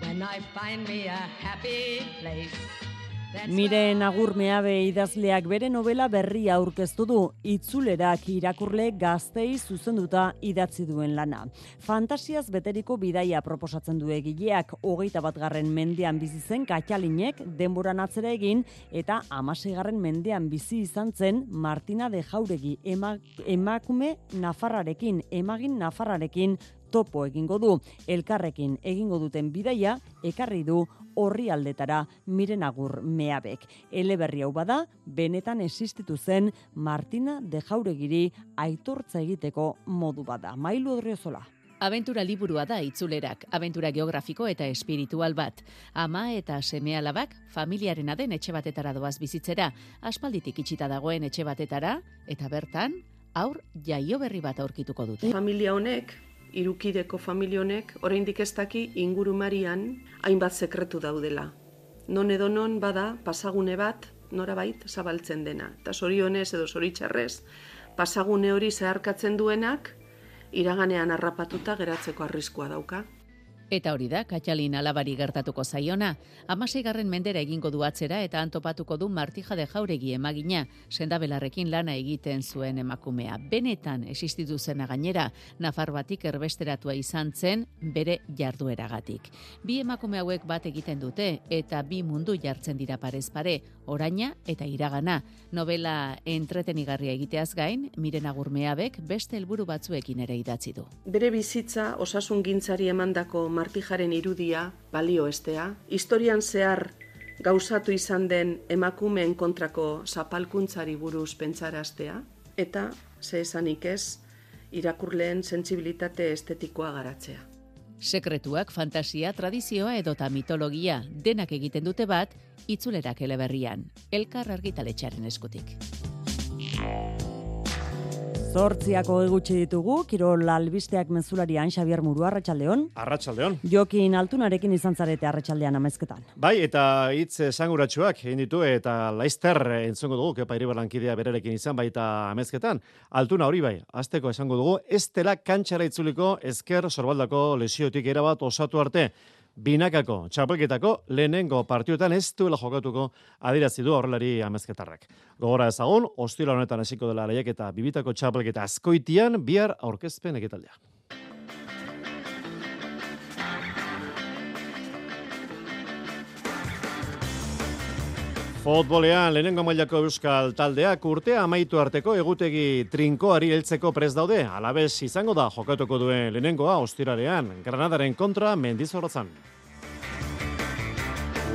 When I find me a happy place Miren agur meabe idazleak bere novela berria aurkeztu du, itzulerak irakurle gaztei zuzenduta idatzi duen lana. Fantasiaz beteriko bidaia proposatzen du egileak, hogeita bat garren mendean bizi zen katxalinek denboran atzera egin, eta amasegarren mendean bizi izan zen Martina de Jauregi emakume nafarrarekin, emagin nafarrarekin topo egingo du. Elkarrekin egingo duten bidaia, ekarri du horri aldetara miren agur meabek. Eleberri hau bada, benetan existitu zen Martina de Jauregiri aitortza egiteko modu bada. Mailu odriozola. Aventura liburua da itzulerak, aventura geografiko eta espiritual bat. Ama eta seme alabak familiarena den etxe batetara doaz bizitzera, aspalditik itxita dagoen etxe batetara, eta bertan, aur jaio berri bat aurkituko dute. Familia honek, irukideko familia honek, oraindik ez daki ingurumarian hainbat sekretu daudela. Non edo non bada pasagune bat, norabait zabaltzen dena. Eta sorionez edo zoritxarrez, pasagune hori zeharkatzen duenak, iraganean harrapatuta geratzeko arriskua dauka. Eta hori da, Katxalin alabari gertatuko zaiona. Amaseigarren mendera egingo du atzera eta antopatuko du martija de jauregi emagina, sendabelarrekin lana egiten zuen emakumea. Benetan existitu zena gainera, nafar batik erbesteratua izan zen bere jardueragatik. Bi emakume hauek bat egiten dute eta bi mundu jartzen dira parez pare, oraina eta iragana. Novela entretenigarria egiteaz gain, miren agurmeabek beste helburu batzuekin ere idatzi du. Bere bizitza osasun gintzari emandako martijaren irudia balio estea, historian zehar gauzatu izan den emakumeen kontrako zapalkuntzari buruz pentsaraztea, eta, ze esanik ez, irakurleen sentsibilitate estetikoa garatzea. Sekretuak, fantasia, tradizioa edota mitologia denak egiten dute bat, itzulerak eleberrian, elkar argitaletxaren eskutik. Zortziako egutxe ditugu, Kirol albisteak mezularian Xavier Muru, Arratxaldeon. Arratxaldeon. Jokin altunarekin izan zarete Arratxaldean amezketan. Bai, eta hitz esanguratsuak egin ditu eta laizter entzongo dugu, kepa iribarlankidea berarekin izan baita amezketan. Altuna hori bai, azteko esango dugu, ez dela kantxara itzuliko ezker sorbaldako lesiotik erabat osatu arte binakako txapelketako lehenengo partioetan ez duela jokatuko adirazi du horrelari amezketarrak. Gogora ezagun, ostila honetan hasiko dela lehiak eta bibitako txapelketa azkoitian bihar aurkezpen egitaldea. Futbolean lehenengo mailako euskal taldeak urtea amaitu arteko egutegi trinkoari heltzeko prez daude. Alabez izango da jokatuko duen lehenengoa ostirarean Granadaren kontra mendizorrotzan.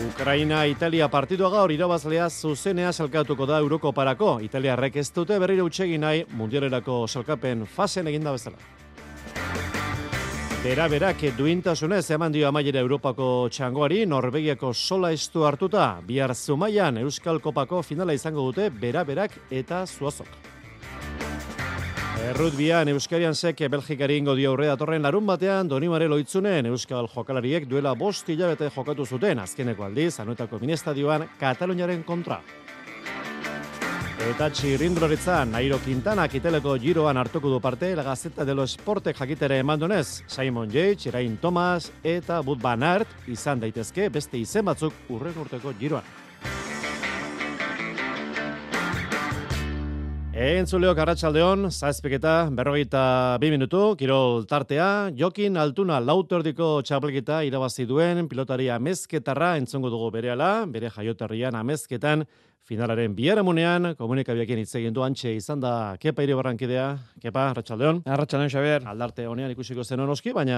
Ukraina Italia partidua gaur irabazlea zuzenea salkatuko da Eurokoparako. Italiarrek ez dute berriro utxegin nahi mundialerako salkapen fasen eginda bezala. Bera berak duintasunez eman dio amaiera Europako txangoari Norvegiako sola estu hartuta. Bihar zumaian Euskal Kopako finala izango dute bera berak eta zuazok. Errutbian Euskarian sek Belgikari ingo dio aurre datorren larun batean Donimare loitzunen Euskal jokalariek duela bost hilabete jokatu zuten azkeneko aldiz anuetako minestadioan Kataluniaren kontra. Eta txirrindroritza, Nairo Quintana kiteleko giroan hartuko du parte, la Gazeta de los Sportek jakitere eman donez, Simon Yates, Irain Thomas eta Bud Van Aert izan daitezke beste izen batzuk urren urteko giroan. Entzuleok arratsaldeon, zazpiketa, berrogeita bi minutu, kirol tartea, jokin altuna lautordiko txapelketa irabazi duen pilotari amezketarra entzongo dugu berehala, bere jaioterrian amezketan, finalaren biharamunean, komunikabiakien hitz egin du antxe izan da kepa iri barrankidea, kepa, arratsaldeon. Arratsaldeon, Xavier. Aldarte honean ikusiko zen onoski, baina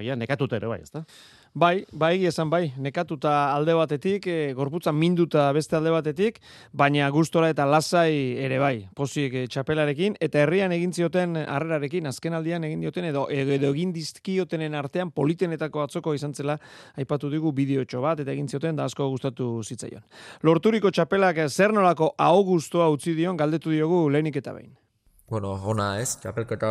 agian nekatute ere bai, ezta? Bai, bai, esan bai, nekatuta alde batetik, e, gorputza minduta beste alde batetik, baina gustora eta lasai ere bai, pozik e, txapelarekin, eta herrian egin zioten harrerarekin, azken aldian egin dioten, edo, edo egin dizkiotenen artean politenetako atzoko izan zela, aipatu dugu bideotxo bat, eta egin zioten, da asko gustatu zitzaion. Lorturiko txapelak zer nolako augustoa utzi dion, galdetu diogu lehenik eta behin. Bueno, ona ez, txapelketa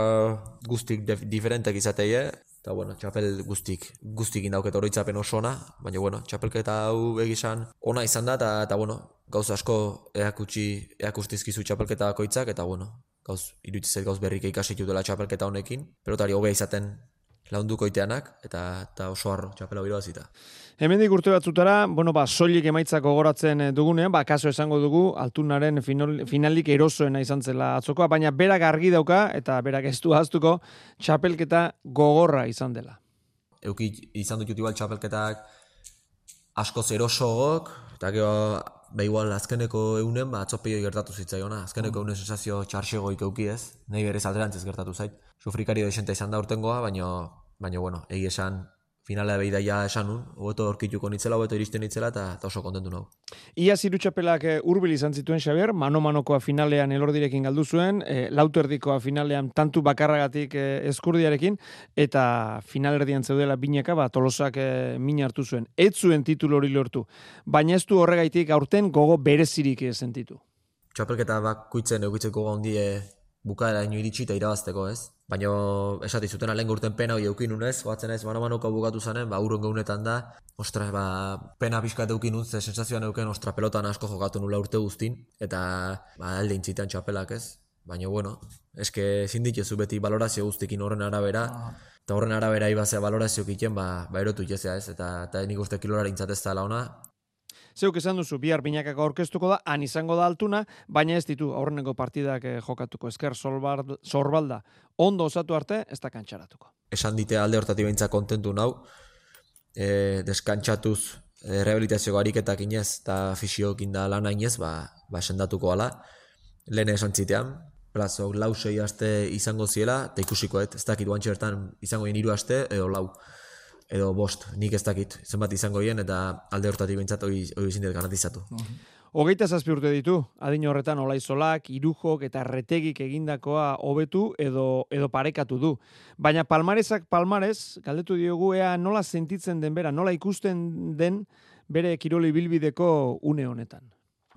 guztik diferentek izateie, eta bueno, txapel guztik, guztik indauket oroitzapen oso ona, baina bueno, txapelketa hau egizan ona izan da, eta, bueno, gauz asko eakutsi, eakustizkizu txapelketa koitzak, eta bueno, gauz, iruditzez gauz berrik ikasitu dela txapelketa honekin, pelotari hobea izaten launduko iteanak, eta, eta oso harro txapela biro bazita. Hemendik urte batzutara, bueno, ba, soilik emaitzak gogoratzen eh, dugunean, ba, kaso esango dugu, altunaren finalik erosoena izan zela atzokoa, baina berak argi dauka, eta berak ez du haztuko, txapelketa gogorra izan dela. Euki izan dut igual txapelketak asko zerosogok, eta gero, ba, igual, azkeneko eunen, ba, atzopio gertatu zitzaiona. Azkeneko mm. eunen sensazio txarxegoik euki ez, nahi berez alderantzez gertatu zait. Sufrikario desente izan da urtengoa, baina, baina, bueno, egi esan, finala behidaia esan nun, hobeto orkituko nitzela, hobeto iristen nitzela, eta, eta oso kontentu nago. Ia zirutxapelak urbil izan zituen Xabier, mano-manokoa finalean elordirekin galdu zuen, e, lauterdikoa finalean tantu bakarragatik e, eskurdiarekin, eta finalerdian zeudela bineka, ba, tolosak e, min hartu zuen. Ez zuen titulu hori lortu, baina ez du horregaitik aurten gogo berezirik sentitu. Txapelketa bakuitzen eukitzeko gondie bukaera ino iritsi eta irabazteko, ez? Baina esati zuten alen urten pena hori eukin unez, joatzen ez, mano manoko bukatu zanen, ba, urren gaunetan da, ostra, ba, pena pixka eta eukin unze, sensazioan euken, ostra, pelotan asko jokatu nula urte guztin, eta, ba, alde intzitan txapelak, ez? Baina, bueno, eske zindikezu beti balorazio guztikin horren arabera, ah. eta horren arabera ibazea balorazio kiten, ba, ba erotu itezea, ez? Eta, eta nik uste kilorara intzatezta launa, Zeuk esan duzu, bihar binakako aurkeztuko da, han izango da altuna, baina ez ditu aurreneko partidak eh, jokatuko esker sorbalda. Ondo osatu arte, ez da kantxaratuko. Esan dite alde hortati behintza kontentu nau, e, deskantxatuz e, rehabilitazio gariketak inez eta fisiokin da lan inez, ba, ba sendatuko ala. Lehen esan zitean, plazo, lau sei aste izango ziela, eta ikusiko ez dakit guantxertan izango hiru aste, edo lau edo bost, nik ez dakit, zenbat izango hien, eta alde hortatik bintzat hori izin dut garantizatu. Hogeita zazpi urte ditu, adin horretan olaizolak, irujok eta retegik egindakoa hobetu edo edo parekatu du. Baina palmarezak palmarez, galdetu diogu ea nola sentitzen den bera, nola ikusten den bere kiroli bilbideko une honetan.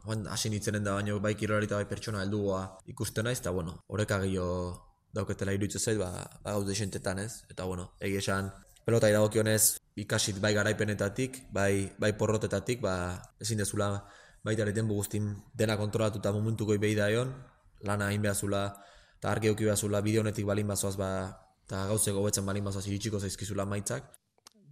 Joan, hasi nitzenen da, baina bai kirolari eta bai pertsona heldugoa ikusten naiz, eta bueno, horrek agio dauketela iruditzen zait, ba, ba gaude ez? Eta bueno, egia esan, pelota iragokionez ikasit bai garaipenetatik, bai, bai porrotetatik, ba, ezin dezula baita ere denbu guztin dena kontrolatuta momentuko behi da egon, lana hain behazula, eta argi euki behazula, bideonetik balin bazoaz, ba, eta gauzeko betzen balin bazoaz iritsiko zaizkizula maitzak,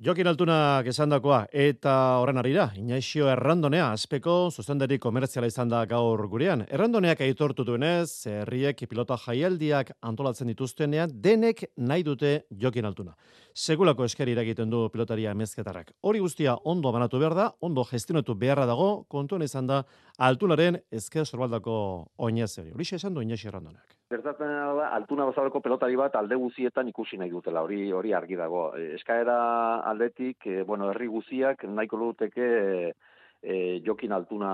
Jokin Altunak esandakoa eta horren arira, Inaixio Errandonea azpeko zuzendari komertziala izan da gaur gurean. Errandoneak aitortu duenez, herriek pilota jaialdiak antolatzen dituztenean denek nahi dute Jokin Altuna. Segulako eskeri egiten du pilotaria emezketarrak. Hori guztia ondo banatu behar da, ondo gestionatu beharra dago, kontuan izan da Altunaren ezker sorbaldako oinez. Hori esan du Inaixio Errandoneak. Gertatzen da, altuna bezaleko pelotari bat alde guzietan ikusi nahi dutela, hori hori argi dago. Eskaera aldetik, e, bueno, herri guziak nahiko luteke e, jokin altuna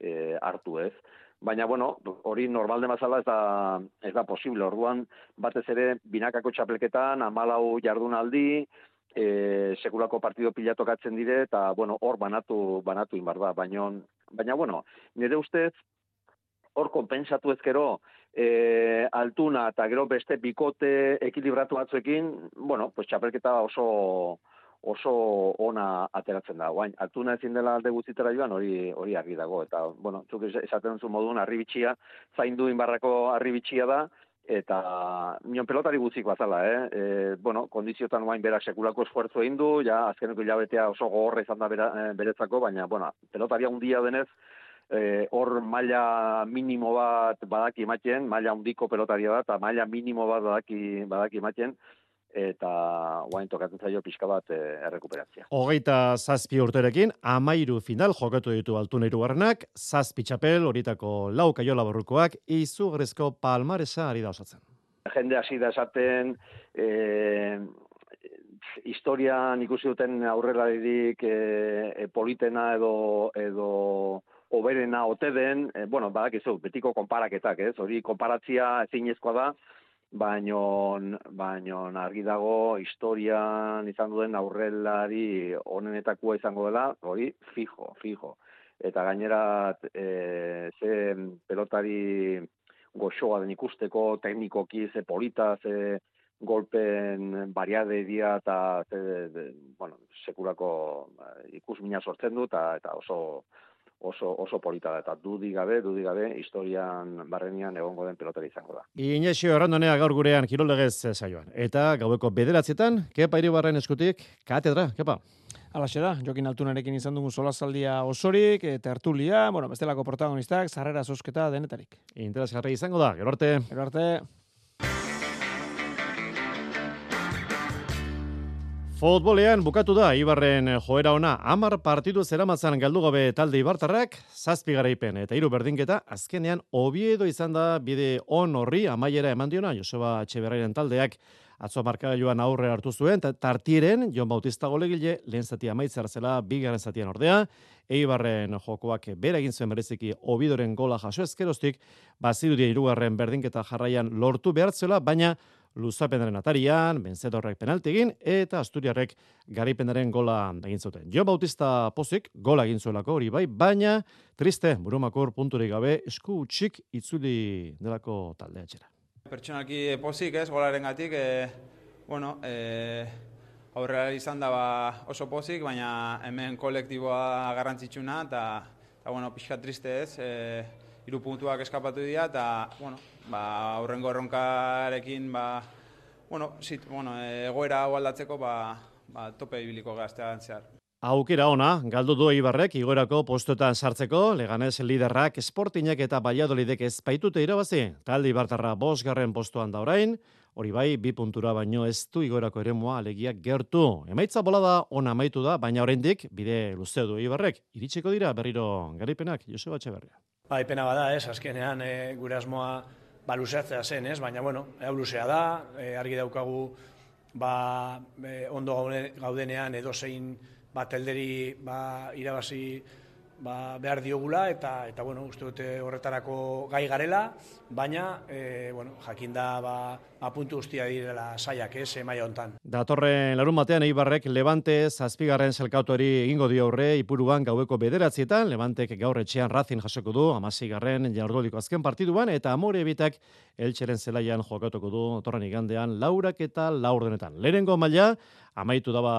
e, hartu ez. Baina, bueno, hori normalde mazala ez da, ez da posible. Orduan, batez ere, binakako txapelketan, amalau jardunaldi, e, sekulako partido pilatokatzen dire, eta, bueno, hor banatu, banatu inbar da. Baina, baina, bueno, nire ustez, hor konpensatu ezkero, e, altuna eta gero beste bikote ekilibratu batzuekin, bueno, pues txapelketa oso oso ona ateratzen da. Guain, altuna ezin dela alde guztitera joan, hori hori argi dago. Eta, bueno, zuk esaten zu modun, arribitxia, zaindu inbarrako arribitxia da, eta nion pelotari guzik bazala, eh? E, bueno, kondiziotan guain berak sekulako esfuerzo egin du, ja, azkeneko hilabetea oso gogorra izan da bera, e, beretzako, baina, bueno, pelotaria handia denez, Eh, hor maila minimo bat badaki ematen, maila handiko pelotaria da, eta maila minimo bat badaki, badaki ematen, eta guain tokatzen zaio pixka bat e, errekuperatzea. Hogeita zazpi urterekin, amairu final jokatu ditu altu neiru garnak, zazpi txapel, horitako lau kaiola borrukoak, izu grezko palmaresa ari da osatzen. Jende hasi da esaten, e, historian ikusi duten aurrera didik e, politena edo, edo oberena ote den, e, bueno, badakizu, betiko konparaketak, ez? Hori konparatzia ezinezkoa da, baino baino argi dago historian izan duen aurrelari honenetakoa izango dela, hori fijo, fijo. Eta gainera e, ze pelotari goxoa den ikusteko teknikoki ze polita, ze golpen variade dia eta ze, bueno, sekulako ikus mina sortzen du eta, eta oso oso oso polita da eta dudi gabe, dudi gabe historian barrenian egongo den pelotari izango da. Inesio Errandonea gaur gurean kirolegez saioan eta gaueko 9etan kepa Iribarren eskutik katedra, kepa. Alaxe da, Jokin Altunarekin izan dugu solazaldia osorik, tertulia, bueno, bestelako protagonistak, zarrera zosketa denetarik. Interesgarri izango da, gero arte. Gero arte. Futbolean bukatu da Ibarren joera ona. Amar partidu zeramatzan galdu gabe talde Ibartarrak zazpi garaipen eta hiru berdinketa. Azkenean Oviedo izan da bide on horri amaiera eman diona. Joseba Etxeberrairen taldeak atzo markagailuan aurre hartu zuen, tartieren, Jon Bautista golegile, lehen zati amaitzar zela, bigarren zatian ordea, Eibarren jokoak bere egin zuen bereziki obidoren gola jaso ezkerostik, bazirudia irugarren berdinketa jarraian lortu behartzela, baina luzapenaren atarian, benzedorrek penalti egin, eta Asturiarrek garipenaren gola egin zuten. Jo Bautista Pozik gola egin zuelako hori bai, baina triste, burumakur punturik gabe, esku utxik itzuli delako taldea txera. Pertsonaki pozik ez, golaren gatik, e, bueno, e, aurrera izan da ba oso pozik, baina hemen kolektiboa garrantzitsuna, eta bueno, pixka triste ez, e, iru puntuak eskapatu dira, eta, bueno, ba, aurrengo erronkarekin, ba, bueno, zit, bueno, egoera hau aldatzeko, ba, ba, tope ibiliko gaztean zehar. Aukera ona, galdu du Ibarrek igorako postuetan sartzeko, leganez liderrak esportinek eta baiadolidek ezpaitute irabazi. Taldi Ibartarra bosgarren postuan da orain, hori bai, bi puntura baino ez du igorako eremua alegiak gertu. Emaitza bola da, ona amaitu da, baina oraindik bide luzeo du Ibarrek. Iritsiko dira berriro garipenak, Joseba Txeberria. Ba, ipena bada, ez, azkenean e, gure asmoa ba, luzeatzea zen, ez, baina, bueno, hau luzea da, e, argi daukagu, ba, e, ondo gaudenean edo zein ba, telderi ba, irabazi ba, behar diogula eta eta bueno, uste dute horretarako gai garela, baina e, bueno, jakinda ba apuntu guztia direla saiak, ez, e, maila hontan. Datorren larun batean Eibarrek Levante zazpigarren selkautori egingo dio aurre Ipuruan gaueko 9etan, Levantek gaur etxean Racing jasoko du 16garren jardueliko azken partiduan eta Amore bitak Eltxeren zelaian jokatuko du datorren igandean laurak eta laurdenetan. Lehenengo maila amaitu daba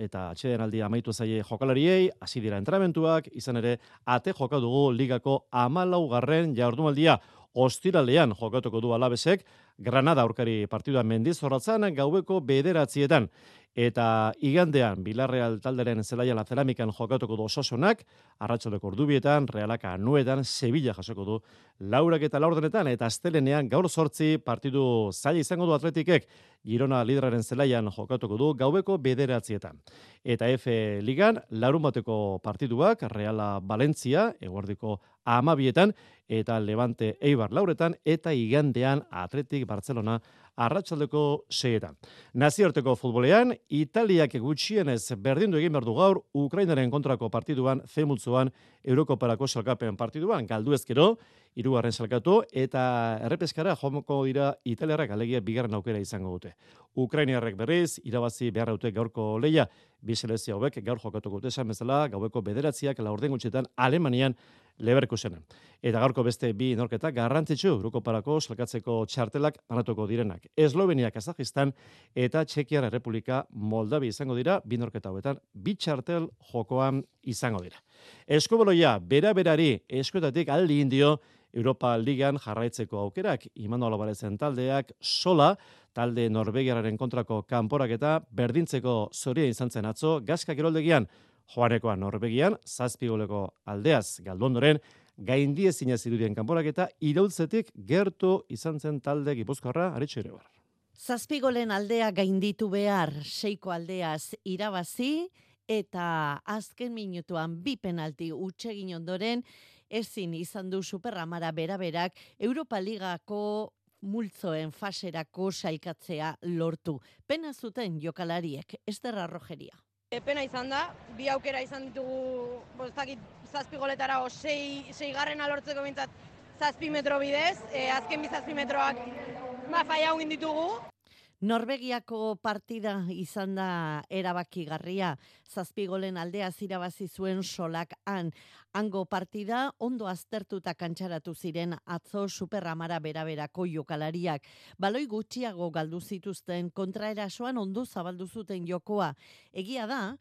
eta atxeden aldi amaitu zaie jokalariei, hasi dira entramentuak, izan ere, ate joka dugu ligako amalau garren jardumaldia. Ostiralean jokatuko du alabesek, Granada aurkari partidua mendiz horratzan gaueko bederatzietan. Eta igandean, Bilarreal talderen zelaia la ceramikan jokatuko du ososonak, arratsaleko ordubietan, realaka anuetan, Sevilla jasoko du laurak eta laurdenetan, eta astelenean gaur sortzi partidu zaila izango du atletikek, Girona lideraren zelaian jokatuko du gaueko bederatzietan. Eta F Ligan, larun bateko partiduak, Reala Valencia, eguardiko amabietan, eta Levante Eibar lauretan, eta igandean Atletik Barcelona arratsaldeko seietan. Naziorteko futbolean, Italiak gutxienez berdindu egin berdu gaur, Ukrainaren kontrako partiduan, zemultzuan, Eurokoparako salkapen partiduan, galdu ezkero, irugarren salkatu, eta errepeskara jomoko dira Italiarrak alegia bigarren aukera izango dute. Ukrainiarrek berriz, irabazi behar dute gaurko leia, bi selezia hauek gaur jokatuko dute esan bezala, gaueko bederatziak laurden gutxetan Alemanian Leverkusenen. Eta gaurko beste bi norketa garrantzitsu Euroko parako salkatzeko txartelak banatuko direnak. Eslovenia, Kazajistan eta Txekiar Republika Moldavi izango dira bi norketa hauetan bi txartel jokoan izango dira. Eskoboloia, bera berari eskuetatik aldi indio Europa Ligan jarraitzeko aukerak, Imano Albarezen taldeak, sola, talde Norvegiararen kontrako kanporak eta berdintzeko zoria izan zen atzo, gazka geroldegian, joanekoa Norvegian, zazpigoleko aldeaz galdondoren, gaindie zinez irudien kanporak eta irautzetik gertu izan zen talde gipuzkoarra, aritxo ere bar. Zazpigolen aldea gainditu behar, seiko aldeaz irabazi, eta azken minutuan bi penalti utxegin ondoren, ezin izan du superramara beraberak Europa Ligako multzoen faserako sailkatzea lortu. Pena zuten jokalariek, Esterra Rogeria. E, pena izan da, bi aukera izan ditugu, bostakit, zazpi goletara, o sei, sei garren alortzeko bintzat, zazpi metro bidez, e, azken bi zazpi metroak ma faia ditugu. Norvegiako partida izan da erabakigarria, zazpigolen aldea zirabazi zuen solak han. Hango partida ondo aztertuta kantxaratu ziren atzo superamara beraberako jokalariak. Baloi gutxiago galdu zituzten kontraerasoan ondo zabaldu zuten jokoa. Egia da,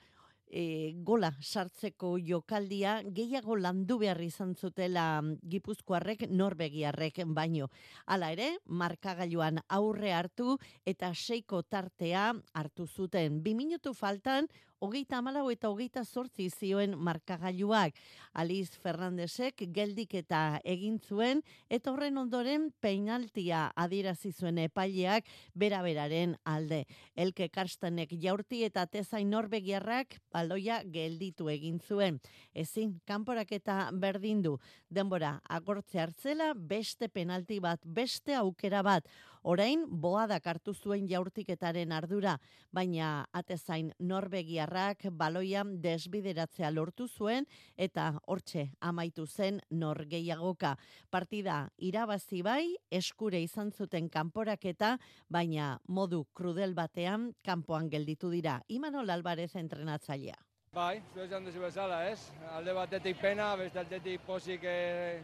e, gola sartzeko jokaldia gehiago landu behar izan zutela mm, Gipuzkoarrek Norbegiarrek baino. Hala ere, markagailuan aurre hartu eta seiko tartea hartu zuten. Bi minutu faltan hogeita amalau eta hogeita sortzi zioen markagailuak. Aliz Fernandesek geldik eta egin zuen, eta horren ondoren peinaltia adirazi zuen epaileak beraberaren alde. Elke Karstenek jaurti eta tezain norbegiarrak baloia gelditu egin zuen. Ezin, kanporak eta berdin du. Denbora, agortze hartzela, beste penalti bat, beste aukera bat. Orain, boa dakartu zuen jaurtiketaren ardura, baina atezain norbegiarrak baloian desbideratzea lortu zuen eta hortxe amaitu zen norgeiagoka. Partida irabazi bai, eskure izan zuten kanporaketa, baina modu krudel batean kanpoan gelditu dira. Imanol Alvarez entrenatzailea. Bai, zuez handezu bezala, ez? Alde batetik pena, beste aldetik posik eh,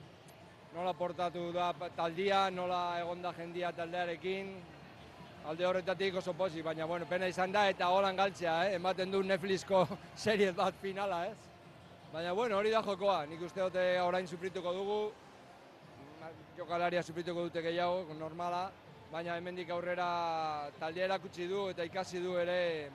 nola portatu da taldia, nola egonda jendia taldearekin, alde horretatik oso posi, baina bueno, pena izan da eta holan galtzea, eh? ematen du Netflixko serie bat finala, ez? Baina bueno, hori da jokoa, nik uste dute orain suprituko dugu, jokalaria suprituko dute gehiago, normala, baina hemendik aurrera taldea erakutsi du eta ikasi du ere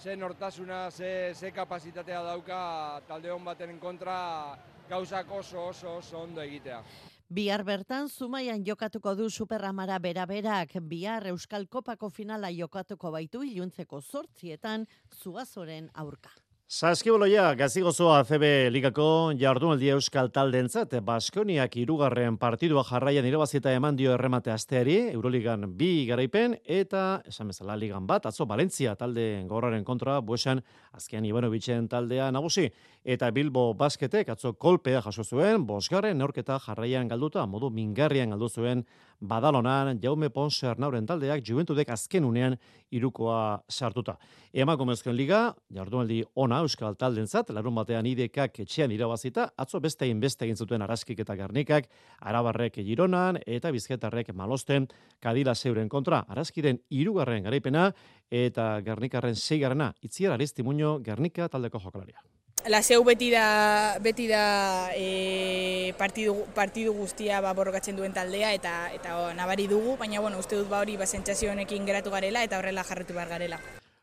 ze nortasuna, ze, ze kapazitatea dauka talde hon baten kontra gauzak oso oso oso ondo egitea. Bihar bertan, Zumaian jokatuko du Superamara bera-berak, bihar Euskal Kopako finala jokatuko baitu iluntzeko sortzietan, zuazoren aurka. Saskiboloia, gazigozoa ACB ligako jardunaldi euskal taldentzat, Baskoniak irugarren partidua jarraian irabazita eman dio erremate asteari, Euroligan bi garaipen, eta, esan bezala, ligan bat, atzo Valentzia talde gorraren kontra, buesan, azkean Ivanovicen taldea nagusi, eta Bilbo basketek, atzo kolpea jaso zuen, bosgarren neorketa jarraian galduta, modu mingarrian galdu zuen, badalonan, Jaume Ponser nauren taldeak, juventudek azken unean irukoa sartuta. Emakumezkoen liga, jardunaldi ona euskal taldentzat, larun batean idekak etxean irabazita, atzo beste egin zuten araskik eta garnikak, arabarrek gironan eta bizketarrek malosten kadila zeuren kontra. Araskiren irugarren garaipena eta garnikarren zeigarrena, itziar aristimuño garnika taldeko jokalaria. Laseu beti da, beti da e, partidu, partidu guztia ba, borrokatzen duen taldea eta eta o, nabari dugu, baina bueno, uste dut ba hori ba, honekin geratu garela eta horrela jarretu behar garela.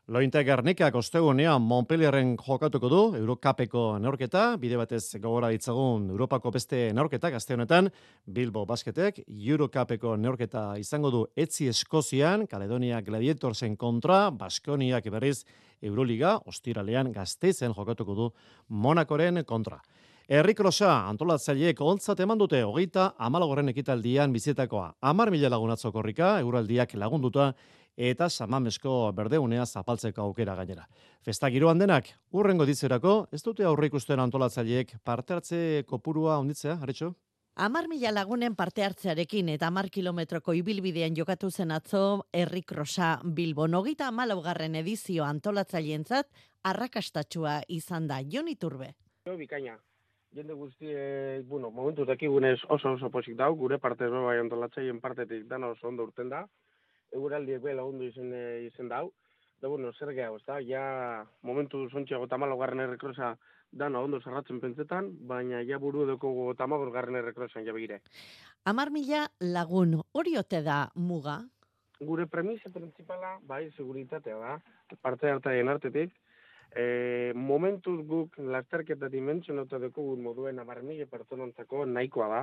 Lointe Gernikak ostegunean Montpellierren jokatuko du Eurocapeko neorketa, bide batez gogora ditzagun Europako beste neorketa gazte honetan, Bilbo Basketek Eurocapeko neorketa izango du etzi Eskozian, Kaledonia Gladiatorsen kontra, Baskoniak berriz Euroliga, ostiralean gazteizen jokatuko du Monakoren kontra. Errik Rosa, antolatzaileek ontzat eman dute, hogeita amalagorren ekitaldian bizitakoa. Amar mila lagunatzo korrika, euraldiak lagunduta, eta samamesko berdeunea zapaltzeko aukera gainera. Festa giroan denak, urrengo ditzerako, ez dute aurre ikusten antolatzaileek parte hartze kopurua onditzea, haretxo? Amar mila lagunen parte hartzearekin eta amar kilometroko ibilbidean jokatu zen atzo Errik Rosa Bilbo. Nogita amalaugarren edizio antolatzaileentzat arrakastatxua izan da. Joni Turbe. Jo, bikaina. Jende guzti, e, bueno, momentu dakigunez oso oso posik dau, gure parte bai antolatzaileen partetik dana oso ondo urten da eguraldiek bela ondo izen, eh, izen dau. Da, bueno, zer gehiago, ez da, ja momentu zontxeago tamalo garren errekrosa dana ondo zerratzen pentsetan, baina ja buru edoko tamabor garren errekrosan ja begire. Amar mila lagun, hori ote da muga? Gure premisa principala, bai, seguritatea da, parte hartaien artetik, E, momentuz guk lasterketa dimentsionota dugu moduen amar mila pertsonantzako nahikoa da.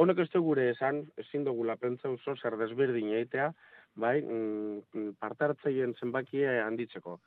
Honek ez gure esan, ezin dugu lapentza oso zer desberdin eitea, bai, mm, mm parte hartzeien zenbakia handitzeko.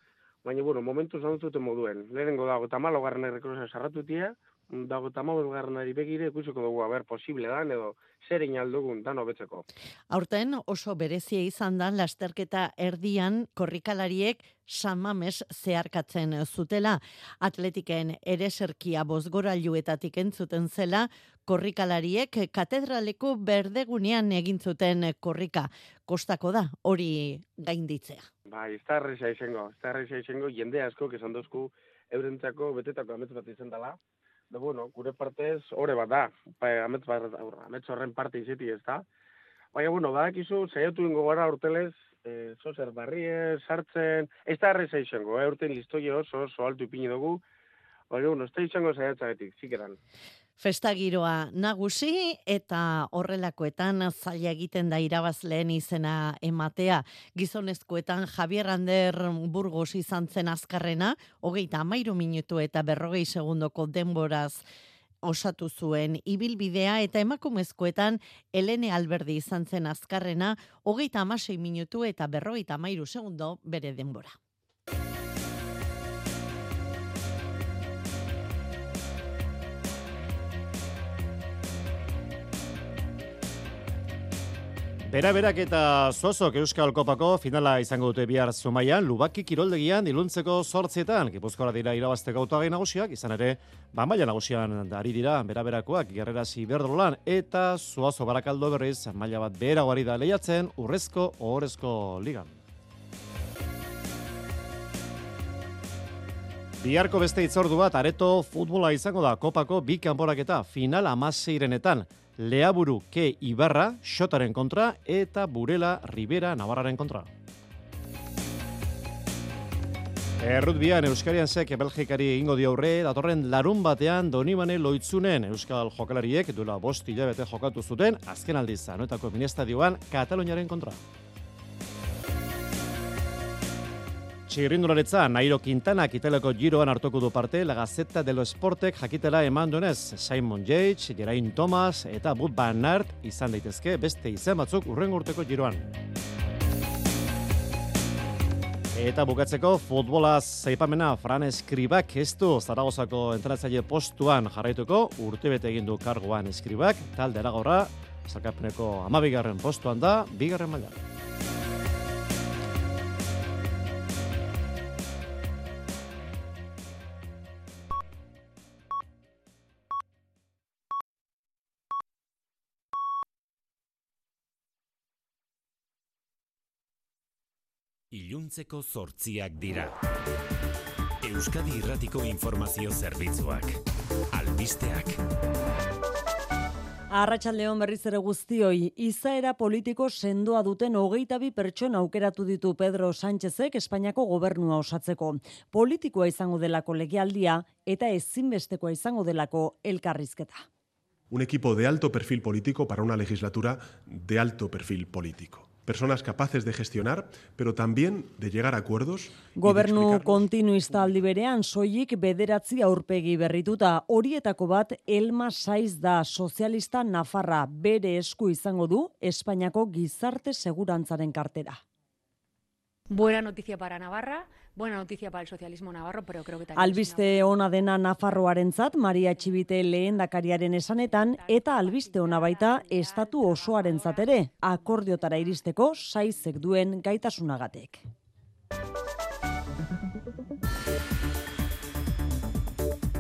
Baina, bueno, momentu zantzuten moduen. Lehenengo dago, eta malo garren errekrosa sarratutia, dago garren begire, ikusiko dugu, haber, posible da, edo zer inaldugun, dan hobetzeko. Aurten oso berezia izan da, lasterketa erdian korrikalariek samames zeharkatzen zutela. Atletiken ere serkia bozgorailuetatik entzuten zela, korrikalariek katedraleko berdegunean egin zuten korrika. Kostako da, hori gainditzea. Ba, ez da izango, ez da izango, jende asko, kesan dozku, eurentzako betetako ametz bat izan dela. Da, bueno, gure partez, ore bat da, ba, ametz, bat, ametz horren parte izeti ez da. Baina, bueno, badakizu, saiatu ingo gara urtelez, e, zozer barrie, sartzen, ez da erresa izango, eh, urten listoio oso, oso altu ipini dugu, baina, bueno, ez da izango saiatzagetik, zikeran. Festa giroa nagusi eta horrelakoetan zaila egiten da irabazleen izena ematea. Gizonezkoetan Javier Ander Burgos izan zen azkarrena, hogeita amairu minutu eta berrogei segundoko denboraz osatu zuen ibilbidea eta emakumezkoetan Elene Alberdi izan zen azkarrena, hogeita amasei minutu eta berrogeita amairu segundo bere denbora. Bera berak eta Zozok Euskal Kopako finala izango dute bihar Zumaian, Lubaki kiroldegian iluntzeko sortzietan, Gipuzkoara dira irabazteko autoagai nagusiak, izan ere, ba maila nagusian ari dira, bera berakoak, gerrerasi berdrolan, eta Zuazo Barakaldo berriz, maila bat bera guari da lehiatzen, urrezko, ohorezko ligan. Biharko beste itzordu bat, areto futbola izango da, kopako bi kanporaketa, final amaseirenetan, Leaburu Ke Ibarra, Xotaren kontra, eta Burela Rivera Navarraren kontra. Errutbian Euskarian sek Belgikari ingo di aurre, datorren larun batean Donibane Loitzunen Euskal Jokalariek duela bost hilabete jokatu zuten, azken aldiz zanoetako ministadioan Kataloniaren kontra. Txirrindularetza, Nairo Quintana kiteleko giroan hartuko du parte, la Gazeta de los Sportek jakitela eman duenez, Simon Yates, Geraint Thomas eta Bud Van Aert izan daitezke beste izen batzuk urren urteko giroan. Eta bukatzeko futbolaz zaipamena Fran Eskribak ez du Zaragozako entrenatzaile postuan jarraituko, urtebete egin du kargoan Eskribak, talde eragorra, zakapeneko amabigarren postuan da, bigarren mailan. Iluntzeko zortziak dira. Euskadi Irratiko Informazio Zerbitzuak. Albisteak. Arratxaldeon berriz ere guztioi, izaera politiko sendoa duten hogeita bi pertsona aukeratu ditu Pedro Sánchezek Espainiako gobernua osatzeko. Politikoa izango delako legialdia eta ezinbestekoa izango delako elkarrizketa. Un equipo de alto perfil político para una legislatura de alto perfil político personas capaces de gestionar, pero también de llegar a acuerdos. Gobernu kontinuista aldi berean soilik bederatzi aurpegi berrituta horietako bat Elma Saiz da sozialista Nafarra bere esku izango du Espainiako gizarte segurantzaren kartera. Buena noticia para Navarra, buena noticia para el socialismo navarro, pero creo que también Albiste ona dena Nafarroarentzat Maria Txibite lehendakariaren esanetan eta albiste ona baita estatu osoarentzat ere akordiotara iristeko saizek duen gaitasunagatek.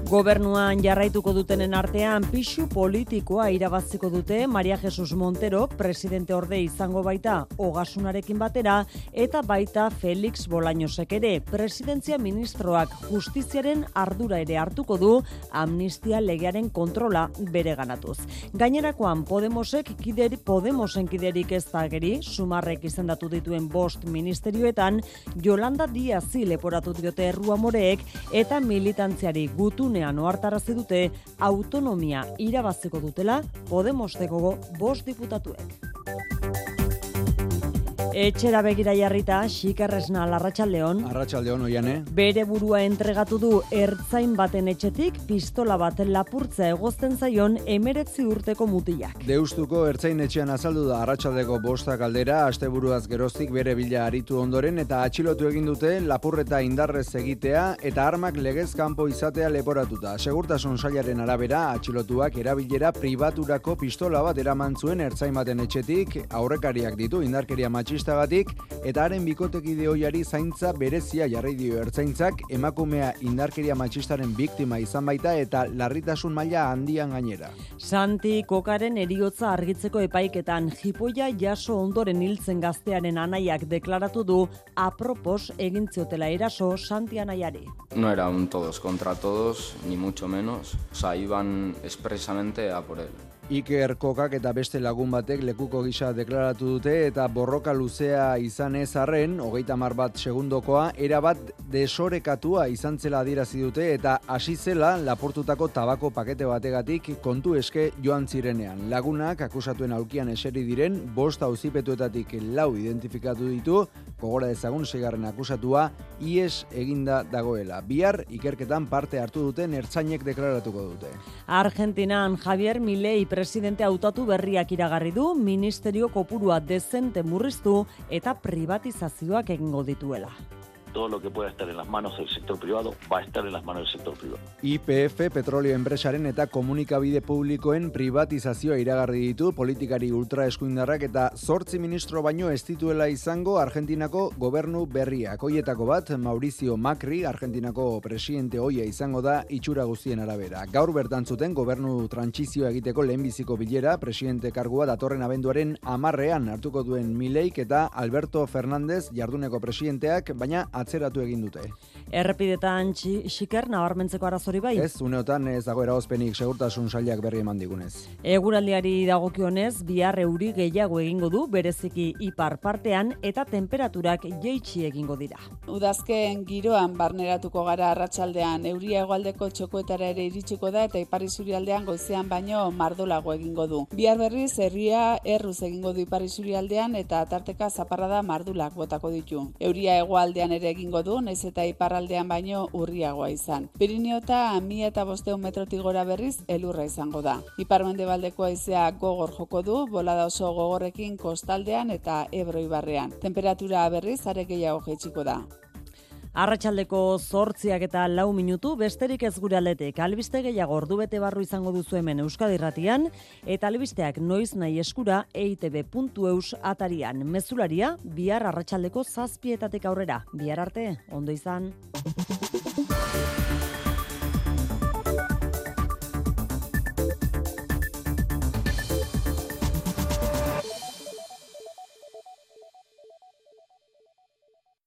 Gobernuan jarraituko dutenen artean pixu politikoa irabaziko dute Maria Jesus Montero presidente orde izango baita ogasunarekin batera eta baita Felix Bolañosek ere presidentzia ministroak justiziaren ardura ere hartuko du amnistia legearen kontrola bere ganatuz. Gainerakoan Podemosek kideri Podemosen kiderik ez da geri sumarrek izendatu dituen bost ministerioetan Yolanda Diazi leporatu diote errua moreek eta militantziari gutune zuzenean ohartarazi dute autonomia irabaziko dutela Podemosteko bost diputatuek. Etxera begira jarrita, xikerresna larratxaldeon. Arratxaldeon, oiane. Bere burua entregatu du ertzain baten etxetik, pistola baten lapurtza egozten zaion emeretzi urteko mutilak. Deustuko ertzain etxean azaldu da arratsaldeko bosta kaldera, asteburuaz geroztik bere bila aritu ondoren eta atxilotu egin dute lapurreta indarrez egitea eta armak legez kanpo izatea leporatuta. Segurtasun sailaren arabera, atxilotuak erabilera pribaturako pistola bat eraman zuen ertzain baten etxetik, aurrekariak ditu indarkeria matxista matxistagatik eta haren bikotekide hoiari zaintza berezia jarri dio ertzaintzak emakumea indarkeria matxistaren biktima izan baita eta larritasun maila handian gainera. Santi kokaren eriotza argitzeko epaiketan jipoia jaso ondoren hiltzen gaztearen anaiak deklaratu du apropos egin ziotela eraso Santi anaiari. No era un todos contra todos, ni mucho menos. O sea, iban expresamente a por él. Iker Kokak eta beste lagun batek lekuko gisa deklaratu dute eta borroka luzea izan ez arren, hogeita mar bat segundokoa, erabat desorekatua izan zela adierazi dute eta hasi zela laportutako tabako pakete bategatik kontu eske joan zirenean. Lagunak akusatuen aulkian eseri diren, bost auzipetuetatik lau identifikatu ditu, kogora dezagun segarren akusatua, ies eginda dagoela. Bihar, ikerketan parte hartu duten ertzainek deklaratuko dute. Argentinan Javier Milei presidente hautatu berriak iragarri du ministerio kopurua dezente murriztu eta privatizazioak egingo dituela. Todo lo que pueda estar en las manos del sector privado va a estar en las manos del sector privado. IPF petrolio enpresaren eta komunikabide publikoen privatizazioa iragarri ditu politikari ultra eskuindarrak eta zortzi ministro baino ez dituela izango Argentinako gobernu berriak. Hoietako bat, Maurizio Macri, Argentinako presidente hoia izango da itxura guztien arabera. Gaur bertan zuten gobernu trantsizioa egiteko lehenbiziko bilera, presidente kargua datorren abenduaren amarrean hartuko duen Mileik eta Alberto Fernández jarduneko presidenteak, baina atzeratu egin dute. Errepidetan xiker nabarmentzeko arazori bai? Ez, uneotan ez dago eraozpenik segurtasun sailak berri eman digunez. Eguraldiari dagokionez, bihar euri gehiago egingo du, bereziki ipar partean eta temperaturak jeitsi egingo dira. Udazken giroan barneratuko gara arratsaldean euria hegoaldeko txokoetara ere iritsiko da eta ipar isurialdean goizean baino mardolago egingo du. Bihar berriz herria erruz egingo du ipar isurialdean eta tarteka zaparrada mardulak botako ditu. Euria hegoaldean ere egingo du, naiz eta iparraldean baino urriagoa izan. Pirineota mi eta metrotik gora berriz elurra izango da. Iparmendebaldeko haizea gogor joko du, bolada oso gogorrekin kostaldean eta ebro ibarrean. Temperatura berriz are gehiago jaitsiko da. Arratxaldeko zortziak eta lau minutu, besterik ez gure aletek, albiste gehiago ordu bete barru izango duzu hemen Euskadirratian, eta albisteak noiz nahi eskura eitb.eus atarian. Mezularia, bihar arratsaldeko zazpietatek aurrera. Bihar arte, ondo izan.